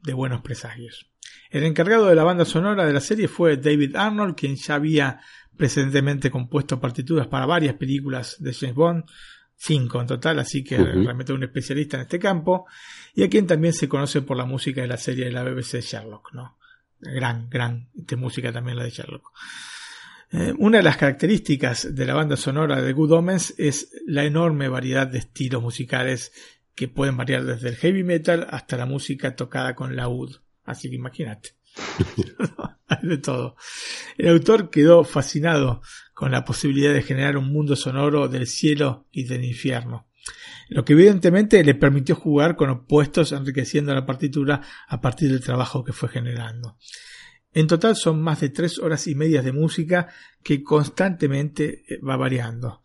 de buenos presagios. El encargado de la banda sonora de la serie fue David Arnold, quien ya había precedentemente compuesto partituras para varias películas de James Bond, cinco en total, así que uh -huh. realmente un especialista en este campo, y a quien también se conoce por la música de la serie de la BBC Sherlock, ¿no? Gran, gran este, música también la de Sherlock. Eh, una de las características de la banda sonora de Good Omens es la enorme variedad de estilos musicales que pueden variar desde el heavy metal hasta la música tocada con laúd. Así que imagínate. Hay de todo. El autor quedó fascinado con la posibilidad de generar un mundo sonoro del cielo y del infierno. Lo que evidentemente le permitió jugar con opuestos enriqueciendo la partitura a partir del trabajo que fue generando. En total son más de tres horas y media de música que constantemente va variando.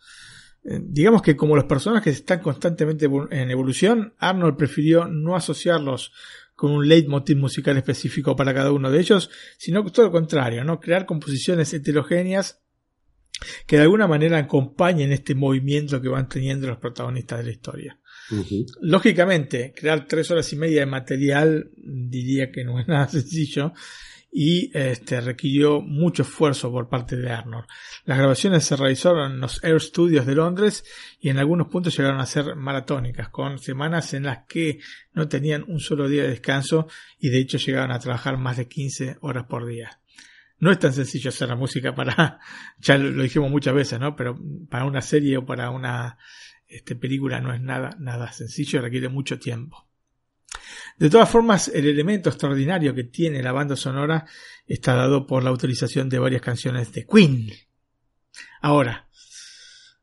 Digamos que como los personajes están constantemente en evolución, Arnold prefirió no asociarlos con un leitmotiv musical específico para cada uno de ellos, sino todo lo contrario, ¿no? crear composiciones heterogéneas que de alguna manera acompañen este movimiento que van teniendo los protagonistas de la historia. Uh -huh. Lógicamente, crear tres horas y media de material diría que no es nada sencillo y este, requirió mucho esfuerzo por parte de Arnold. Las grabaciones se realizaron en los Air Studios de Londres y en algunos puntos llegaron a ser maratónicas, con semanas en las que no tenían un solo día de descanso y de hecho llegaban a trabajar más de 15 horas por día. No es tan sencillo hacer la música para, ya lo dijimos muchas veces, ¿no? Pero para una serie o para una este, película no es nada, nada sencillo, requiere mucho tiempo. De todas formas, el elemento extraordinario que tiene la banda sonora está dado por la utilización de varias canciones de Queen. Ahora,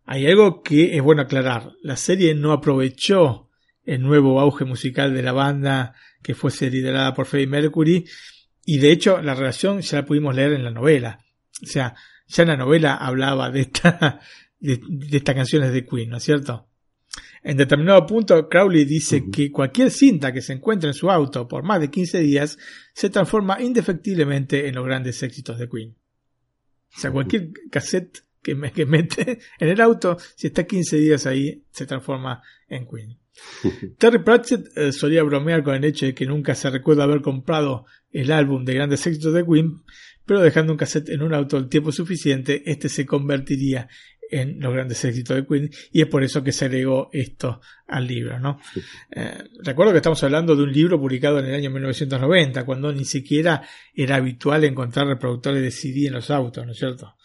hay algo que es bueno aclarar. La serie no aprovechó el nuevo auge musical de la banda que fuese liderada por Freddie Mercury y de hecho la relación ya la pudimos leer en la novela. O sea, ya en la novela hablaba de, esta, de, de estas canciones de Queen, ¿no es cierto? En determinado punto, Crowley dice uh -huh. que cualquier cinta que se encuentre en su auto por más de 15 días se transforma indefectiblemente en los grandes éxitos de Queen. O sea, cualquier cassette que, me, que mete en el auto, si está 15 días ahí, se transforma en Queen. Terry Pratchett eh, solía bromear con el hecho de que nunca se recuerda haber comprado el álbum de grandes éxitos de Queen, pero dejando un cassette en un auto el tiempo suficiente, este se convertiría en los grandes éxitos de Queen y es por eso que se agregó esto al libro, ¿no? Eh, recuerdo que estamos hablando de un libro publicado en el año 1990, cuando ni siquiera era habitual encontrar reproductores de CD en los autos, ¿no es cierto?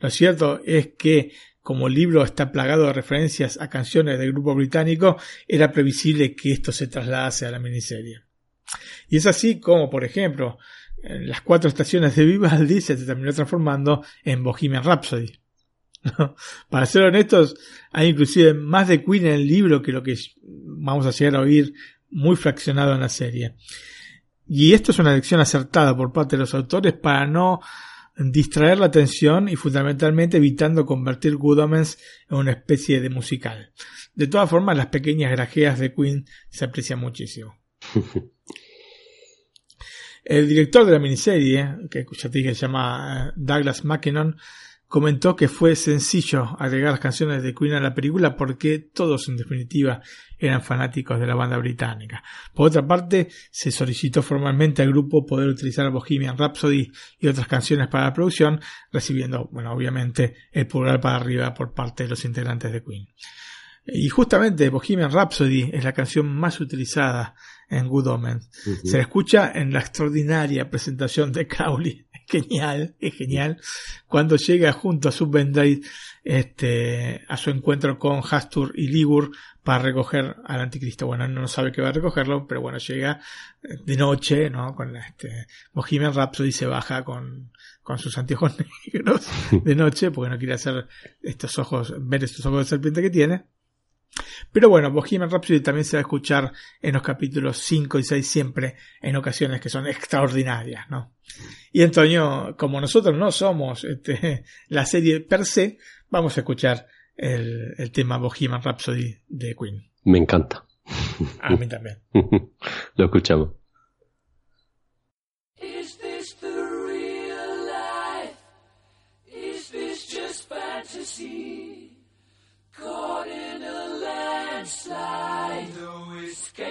Lo cierto es que como el libro está plagado de referencias a canciones del grupo británico, era previsible que esto se trasladase a la miniserie. Y es así como, por ejemplo, las cuatro estaciones de Vivaldi se terminó transformando en Bohemian Rhapsody. Para ser honestos, hay inclusive más de Queen en el libro que lo que vamos a llegar a oír muy fraccionado en la serie. Y esto es una lección acertada por parte de los autores para no distraer la atención y fundamentalmente evitando convertir Good Omens en una especie de musical. De todas formas, las pequeñas grajeas de Queen se aprecian muchísimo. El director de la miniserie, que ya te dije se llama Douglas Mackinnon, comentó que fue sencillo agregar las canciones de Queen a la película porque todos en definitiva eran fanáticos de la banda británica. Por otra parte, se solicitó formalmente al grupo poder utilizar Bohemian Rhapsody y otras canciones para la producción, recibiendo, bueno, obviamente el pulgar para arriba por parte de los integrantes de Queen. Y justamente Bohemian Rhapsody es la canción más utilizada en Good Omens. Uh -huh. Se la escucha en la extraordinaria presentación de Crowley. Genial, es genial. Cuando llega junto a Subvenday este, a su encuentro con Hastur y Ligur para recoger al anticristo. Bueno, no sabe que va a recogerlo, pero bueno, llega de noche, ¿no? Con este Bohemian Rhapsody se baja con, con sus anteojos negros de noche, porque no quiere hacer estos ojos, ver estos ojos de serpiente que tiene. Pero bueno, Bohemian Rhapsody también se va a escuchar en los capítulos 5 y 6 siempre en ocasiones que son extraordinarias, ¿no? Y Antonio, como nosotros no somos este, la serie per se, vamos a escuchar el, el tema Bohemian Rhapsody de Queen. Me encanta. A mí también. Lo escuchamos.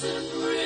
blessed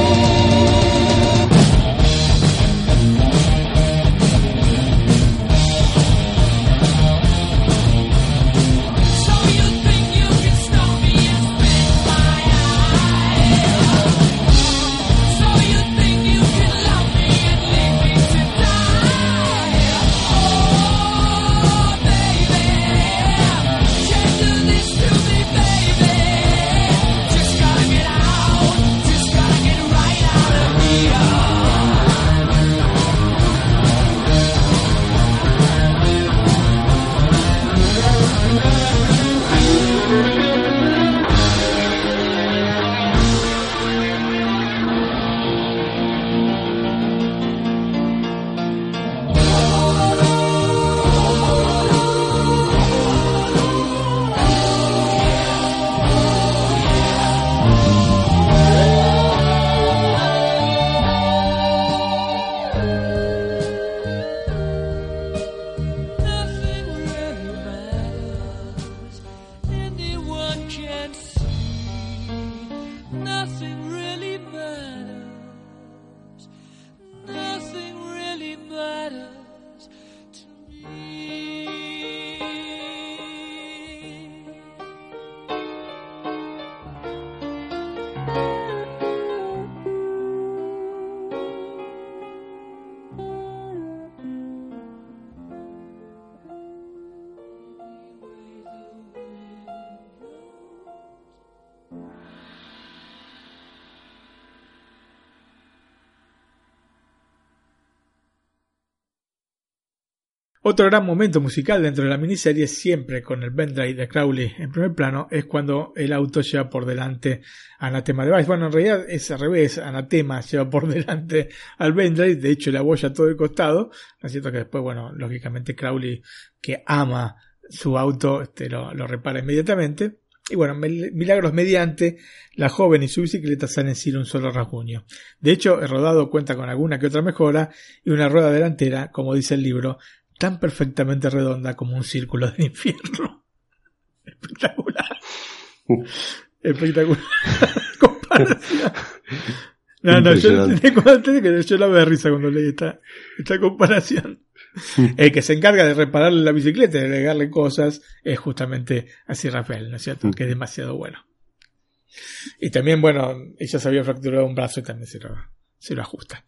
Otro gran momento musical dentro de la miniserie, siempre con el Bendray de Crowley en primer plano, es cuando el auto lleva por delante a Anatema de Vice. Bueno, en realidad es al revés, Anatema lleva por delante al Bendray, de hecho le aboya todo el costado, ¿no es? Que después, bueno, lógicamente Crowley, que ama su auto, este, lo, lo repara inmediatamente. Y bueno, milagros mediante, la joven y su bicicleta salen sin un solo rasguño. De hecho, el rodado cuenta con alguna que otra mejora y una rueda delantera, como dice el libro, tan perfectamente redonda como un círculo del infierno. Espectacular. Espectacular. comparación. No, no, yo, que yo la veo de risa cuando leí esta, esta comparación. El que se encarga de repararle la bicicleta y de agregarle cosas es justamente así Rafael, ¿no es cierto? Que es demasiado bueno. Y también, bueno, ella se había fracturado un brazo y también se lo, se lo ajusta.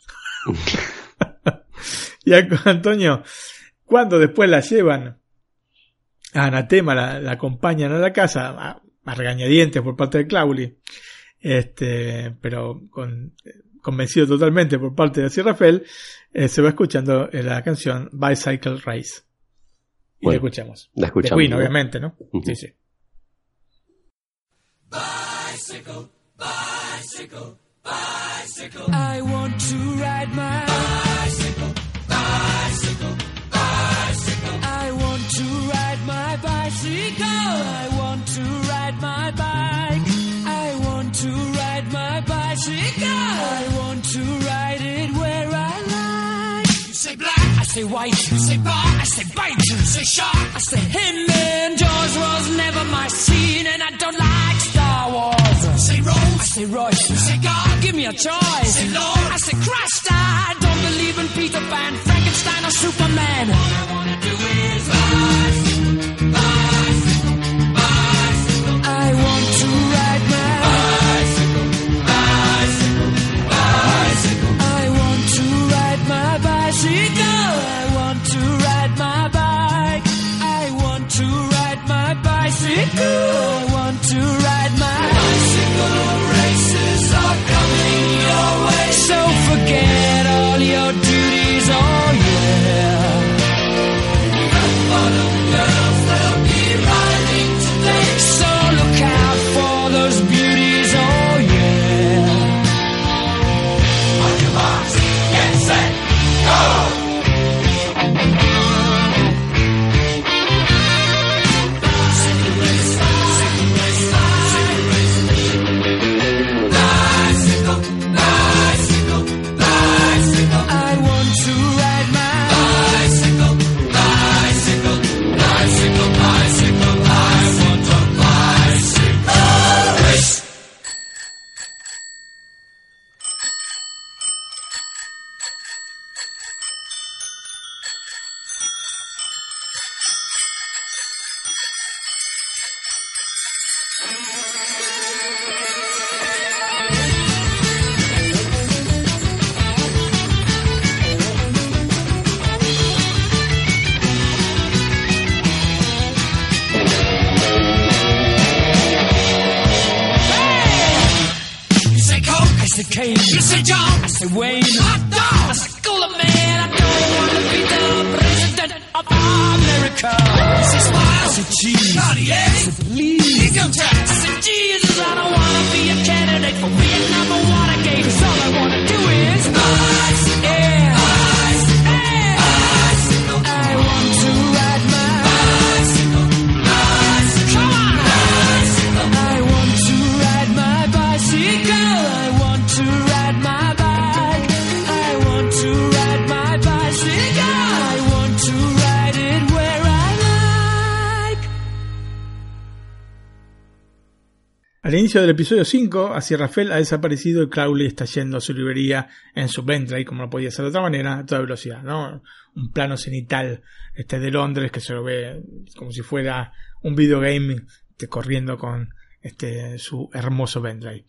y Antonio, cuando después la llevan a Anatema, la, acompañan a la casa, a, a, regañadientes por parte de Clauli, este, pero con, convencido totalmente por parte de Sir Rafael, eh, se va escuchando la canción Bicycle Race. Y la escuchamos. La escuchamos. De Queen, obviamente, ¿no? Uh -huh. Sí, sí. Bicycle, bicycle, bicycle. I want to ride my say white. Say bar, I say bite. Say shark, I say him. And Jaws was never my scene, and I don't like Star Wars. Say Rose, I say. You say God, give me a choice. Say Lord, I say Christ. I don't believe in Peter Pan, Frankenstein, or Superman. All I wanna do is rise, del episodio 5, hacia Rafael ha desaparecido y Crowley está yendo a su librería en su Bentley, como no podía ser de otra manera, a toda velocidad, ¿no? Un plano cenital este de Londres que se lo ve como si fuera un videogame corriendo con este su hermoso Bentley.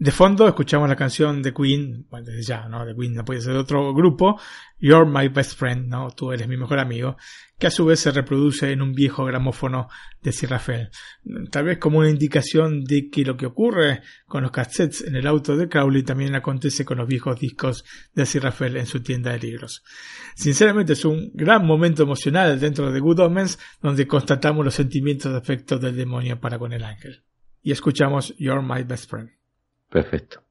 De fondo escuchamos la canción de Queen, bueno, desde ya, ¿no? De Queen no puede ser otro grupo, You're My Best Friend, ¿no? Tú eres mi mejor amigo, que a su vez se reproduce en un viejo gramófono de Sir Rafael. Tal vez como una indicación de que lo que ocurre con los cassettes en el auto de Crowley también acontece con los viejos discos de Sir Rafael en su tienda de libros. Sinceramente es un gran momento emocional dentro de Good Omens donde constatamos los sentimientos de afecto del demonio para con el ángel. Y escuchamos You're My Best Friend. Perfecto.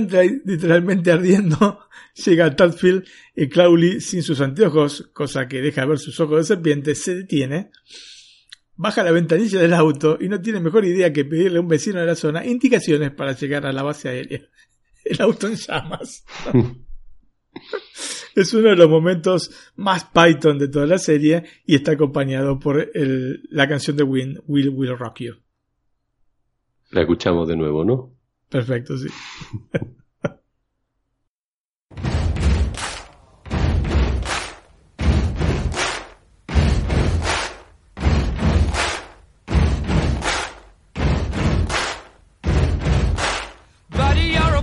Literalmente ardiendo, llega a Tadfield y Crowley sin sus anteojos, cosa que deja ver sus ojos de serpiente, se detiene, baja la ventanilla del auto y no tiene mejor idea que pedirle a un vecino de la zona indicaciones para llegar a la base aérea. El auto en llamas. es uno de los momentos más Python de toda la serie y está acompañado por la canción de Win, Will Will Rock You. La escuchamos de nuevo, ¿no? Perfecto, sí. Buddy, you're a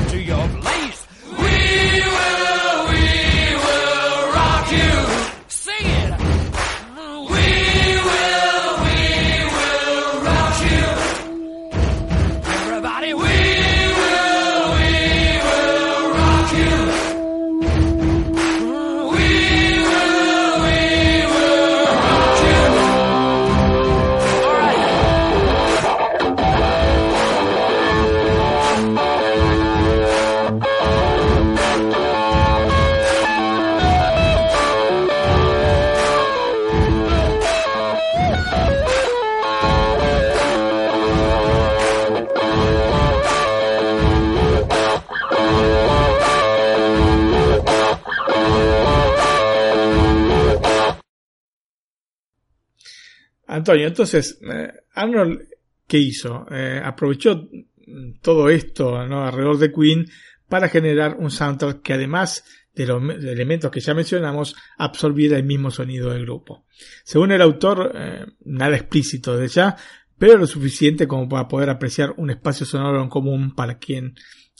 Antonio, entonces, eh, Arnold, ¿qué hizo? Eh, aprovechó mm, todo esto ¿no? alrededor de Queen para generar un soundtrack que además de los elementos que ya mencionamos, absorbiera el mismo sonido del grupo. Según el autor, eh, nada explícito de ya, pero lo suficiente como para poder apreciar un espacio sonoro en común para quien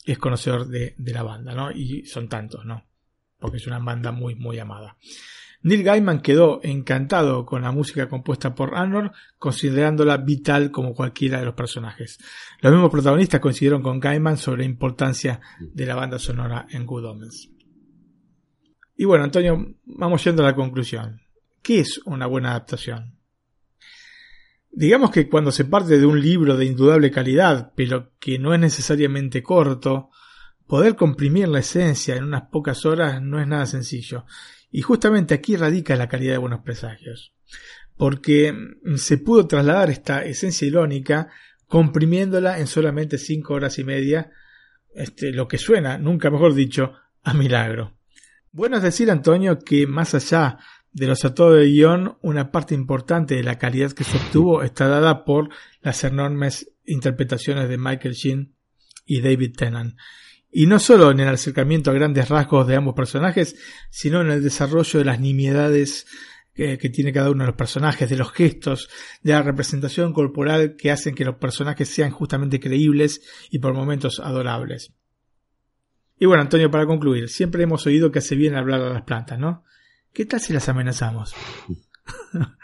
es conocedor de, de la banda, ¿no? Y son tantos, ¿no? Porque es una banda muy, muy amada. Neil Gaiman quedó encantado con la música compuesta por Arnold, considerándola vital como cualquiera de los personajes. Los mismos protagonistas coincidieron con Gaiman sobre la importancia de la banda sonora en Good Omens. Y bueno, Antonio, vamos yendo a la conclusión. ¿Qué es una buena adaptación? Digamos que cuando se parte de un libro de indudable calidad, pero que no es necesariamente corto, poder comprimir la esencia en unas pocas horas no es nada sencillo. Y justamente aquí radica la calidad de Buenos Presagios. Porque se pudo trasladar esta esencia irónica comprimiéndola en solamente cinco horas y media, este, lo que suena, nunca mejor dicho, a milagro. Bueno es decir, Antonio, que más allá de los atores de guion, una parte importante de la calidad que se obtuvo está dada por las enormes interpretaciones de Michael Sheen y David Tennant. Y no solo en el acercamiento a grandes rasgos de ambos personajes, sino en el desarrollo de las nimiedades que, que tiene cada uno de los personajes, de los gestos, de la representación corporal que hacen que los personajes sean justamente creíbles y por momentos adorables. Y bueno, Antonio, para concluir, siempre hemos oído que hace bien hablar a las plantas, ¿no? ¿Qué tal si las amenazamos?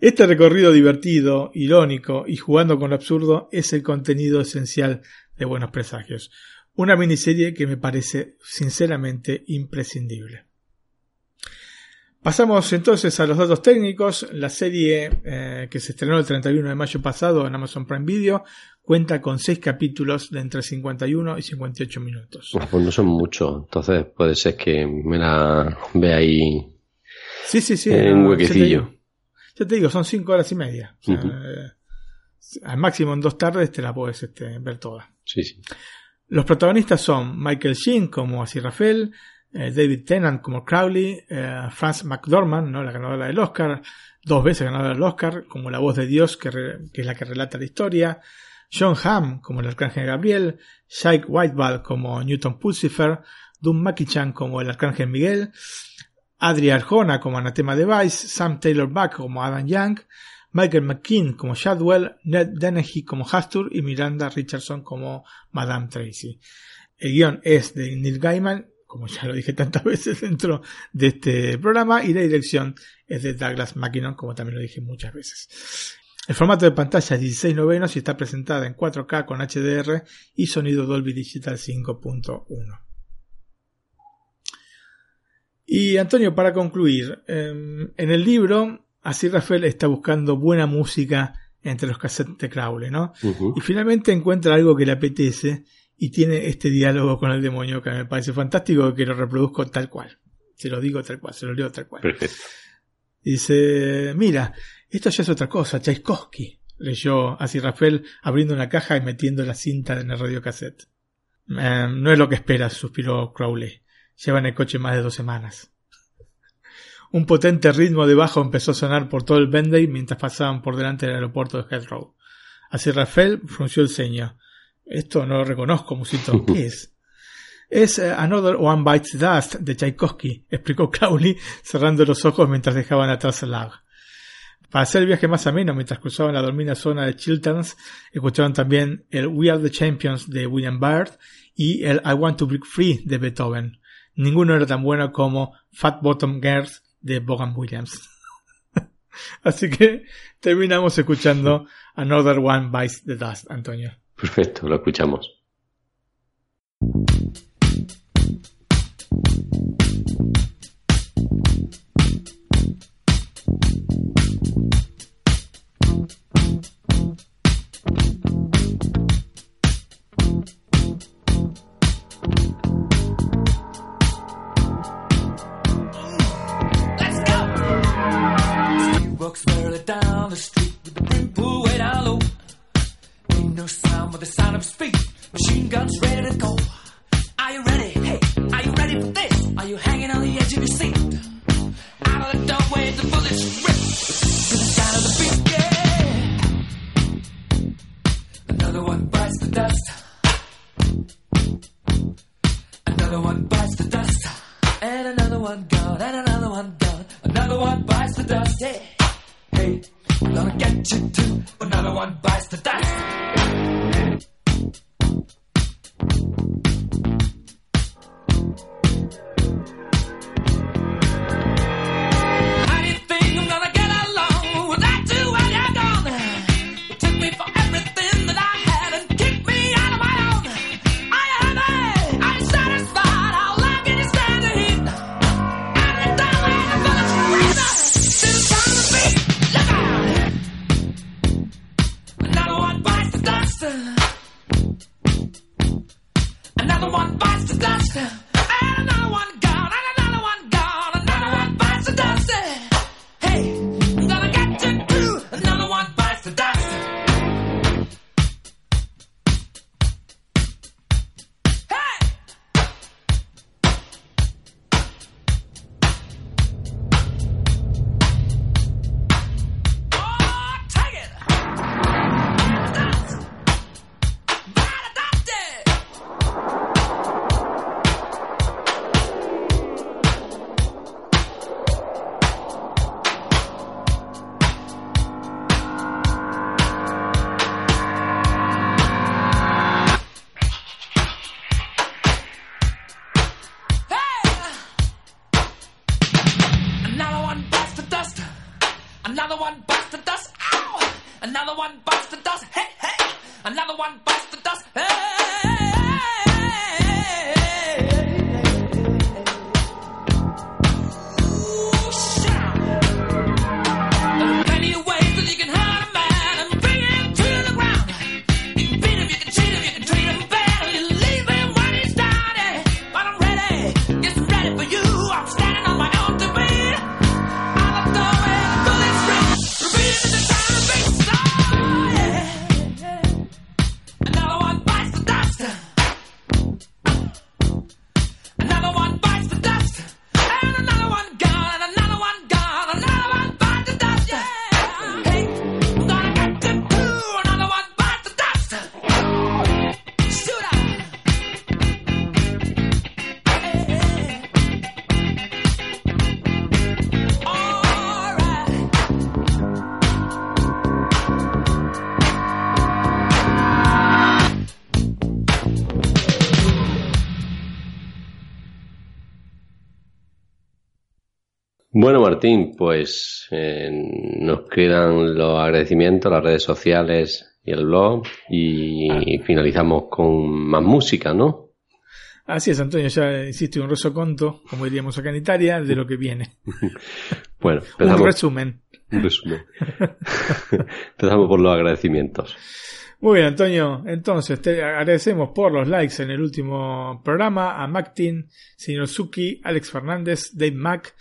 Este recorrido divertido, irónico y jugando con lo absurdo es el contenido esencial de Buenos Presagios. Una miniserie que me parece sinceramente imprescindible. Pasamos entonces a los datos técnicos. La serie eh, que se estrenó el 31 de mayo pasado en Amazon Prime Video cuenta con 6 capítulos de entre 51 y 58 minutos. Pues no son muchos, entonces puede ser que me la vea ahí Sí, sí, sí. en un huequecillo. Ya te digo, son 5 horas y media. O sea, Ujú. eh, al máximo en dos tardes te la puedes este, ver toda. Sí, sí. Los protagonistas son Michael Sheen como así Rafael, eh, David Tennant como Crowley, eh, Franz McDormand, ¿no? la ganadora del Oscar, dos veces ganadora del Oscar, como la voz de Dios, que, re- que es la que relata la historia, John Hamm como el arcángel Gabriel, Shike Whiteball como Newton Pulsifer, Doom Makichan como el arcángel Miguel, Adria Arjona como Anatema Device, Sam Taylor Buck como Adam Young, Michael McKean como Shadwell, Ned Dennehy como Hastur y Miranda Richardson como Madame Tracy. El guion es de Neil Gaiman, como ya lo dije tantas veces dentro de este programa, y la dirección es de Douglas Mackinnon, como también lo dije muchas veces. El formato de pantalla es 16 novenos y está presentada en 4K con HDR y sonido Dolby Digital 5.1. Y Antonio, para concluir, em, en el libro, así Rafael está buscando buena música entre los cassettes de Crowley, ¿no? Ujú. Y finalmente encuentra algo que le apetece y tiene este diálogo con el demonio que me parece fantástico que lo reproduzco tal cual. Se lo digo tal cual, se lo leo tal cual. Perfecto. Dice, mira, esto ya es otra cosa, Tchaikovsky, leyó así Rafael abriendo una caja y metiendo la cinta en el radiocassette. "Eh, no es lo que esperas, suspiró Crowley. Lleva en el coche más de dos semanas. Un potente ritmo de bajo empezó a sonar por todo el Vendée mientras pasaban por delante del aeropuerto de Heathrow. Así Rafael frunció el ceño. Esto no lo reconozco, musito. ¿Qué es? Es eh, Another One Bites Dust de Tchaikovsky, explicó Crowley cerrando los ojos mientras dejaban atrás el lag. Para hacer el viaje más ameno, mientras cruzaban la dormida zona de Chilterns, escuchaban también el We Are the Champions de William Byrd y el I Want to Break Free de Beethoven. Ninguno era tan bueno como Fat Bottom Girls de Bogan Williams. Así que terminamos escuchando Another One Bites the Dust, Antonio. Perfecto, lo escuchamos. Bueno, Martín, pues eh, nos quedan los agradecimientos, las redes sociales y el blog y ah. finalizamos con más música, ¿no? Así es, Antonio, ya hiciste un resoconto, como diríamos acá en de lo que viene. bueno, empezamos, un resumen. Un resumen. empezamos por los agradecimientos. Muy bien, Antonio. Entonces, te agradecemos por los likes en el último programa a Mactin, Sinosuki, Alex Fernández, Dave Mack,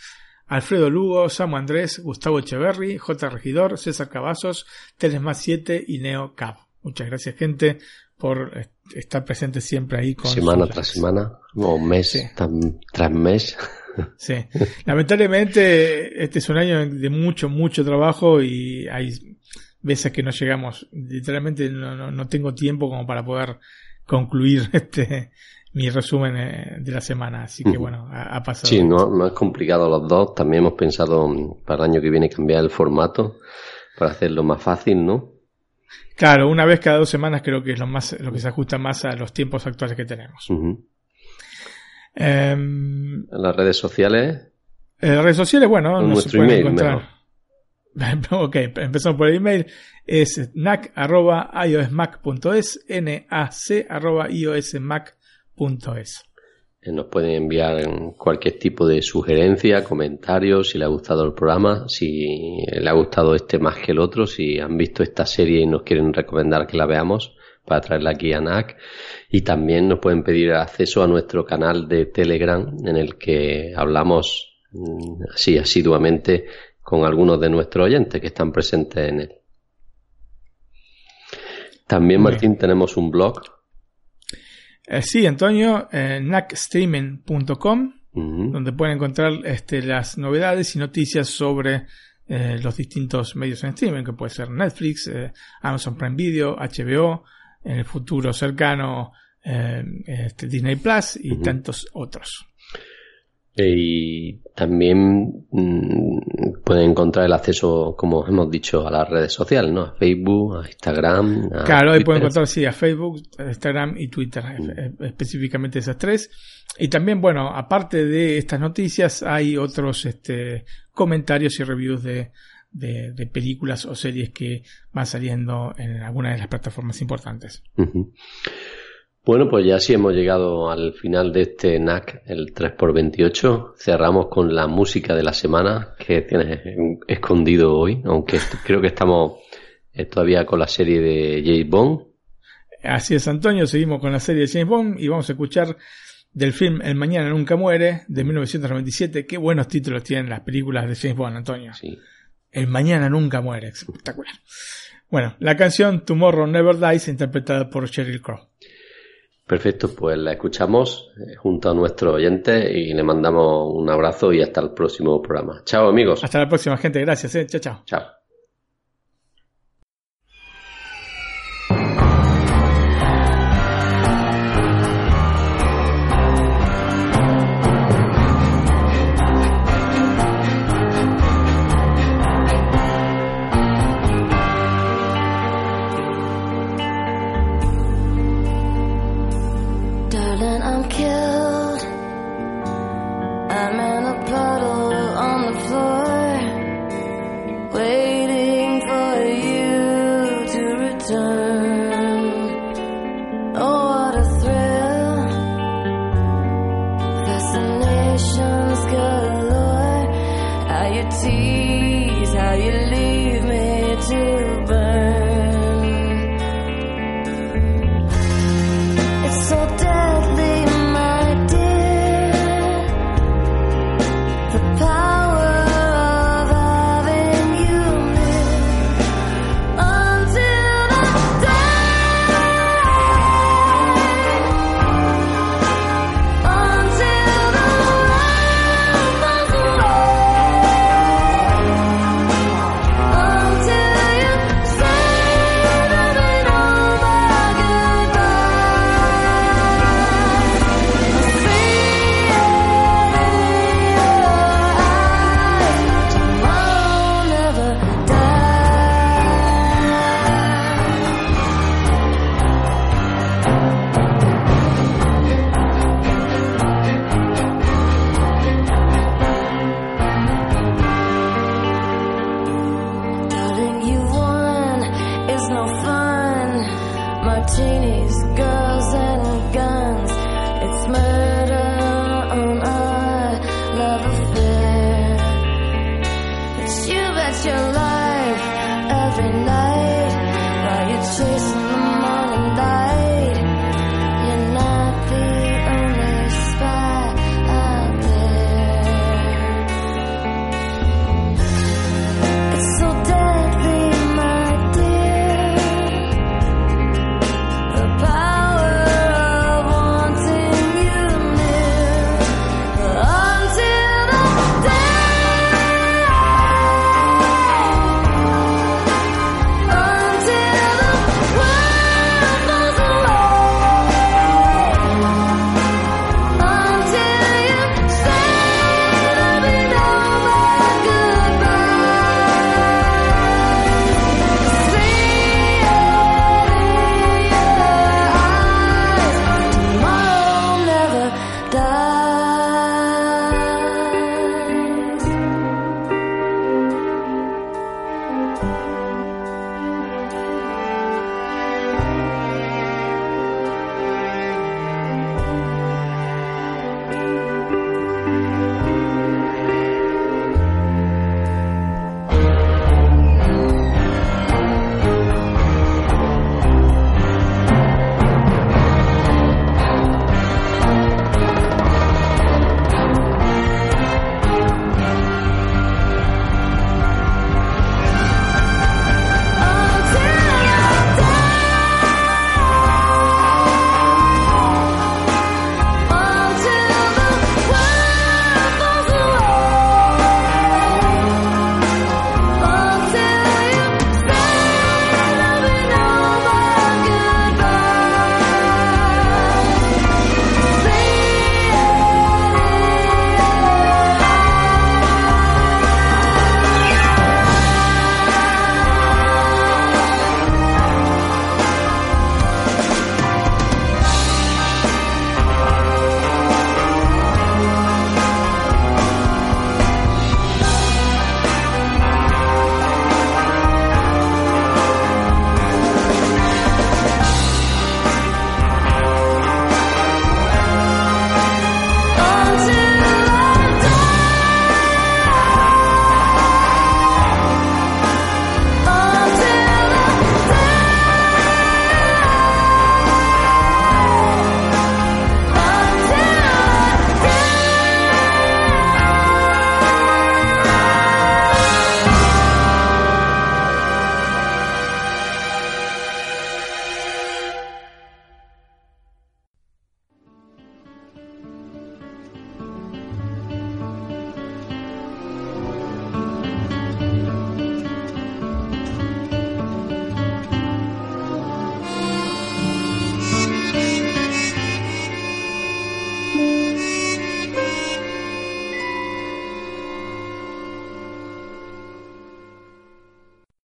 Alfredo Lugo, Samu Andrés, Gustavo Echeverri, J. Regidor, César Cavazos, 3 más 7 y Neo Cab. Muchas gracias, gente, por estar presente siempre ahí con. Semana tras semana, o mes tras mes. Sí. Lamentablemente, este es un año de mucho, mucho trabajo y hay veces que no llegamos. Literalmente no, no, no tengo tiempo como para poder concluir este, mi resumen eh, de la semana. Así que bueno, ha, pasado. Sí, no, no es complicado los dos. También hemos pensado mm, para el año que viene cambiar el formato para hacerlo más fácil, ¿no? Claro, una vez cada dos semanas creo que es lo más lo que se ajusta más a los tiempos actuales que tenemos. Em, las redes sociales, en las redes sociales, bueno, nos nuestro pueden ok, empezamos por el email. Es nac.iosmac.es, nac.iosmac.es. eh, nos pueden enviar en cualquier tipo de sugerencia, comentarios, si le ha gustado el programa, si le ha gustado este más que el otro, si han visto esta serie y nos quieren recomendar que la veamos para traerla aquí a NAC. Y también nos pueden pedir acceso a nuestro canal de Telegram en el que hablamos mm, así asiduamente con algunos de nuestros oyentes que están presentes en él. También, Martín, tenemos un blog. Eh, sí, Antonio, eh, nacstreaming.com, donde pueden encontrar este, las novedades y noticias sobre eh, los distintos medios en streaming, que puede ser Netflix, eh, Amazon Prime Video, HBO, en el futuro cercano este, Disney Plus y tantos otros. Y también mm, pueden encontrar el acceso, como hemos dicho, a las redes sociales, ¿no? A Facebook, a Instagram. A Claro, ahí pueden encontrar sí, a Facebook, Instagram y Twitter, eh, específicamente esas tres. Y también, bueno, aparte de estas noticias, hay otros este, comentarios y reviews de, de, de películas o series que van saliendo en alguna de las plataformas importantes. Bueno, pues ya sí hemos llegado al final de este NAC, el 3x28. Cerramos con la música de la semana que tienes escondido hoy, aunque creo que estamos eh, todavía con la serie de James Bond. Así es, Antonio, seguimos con la serie de James Bond y vamos a escuchar del film El Mañana Nunca Muere de 1997. Qué buenos títulos tienen las películas de James Bond, Antonio. El Mañana Nunca Muere, espectacular. Bueno, la canción Tomorrow Never Dies, interpretada por Sheryl Crow. Perfecto, pues la escuchamos eh, junto a nuestros oyentes y le mandamos un abrazo y hasta el próximo programa. Chao amigos. Hasta la próxima, gente. Gracias. eh. Chao, chao. Chao.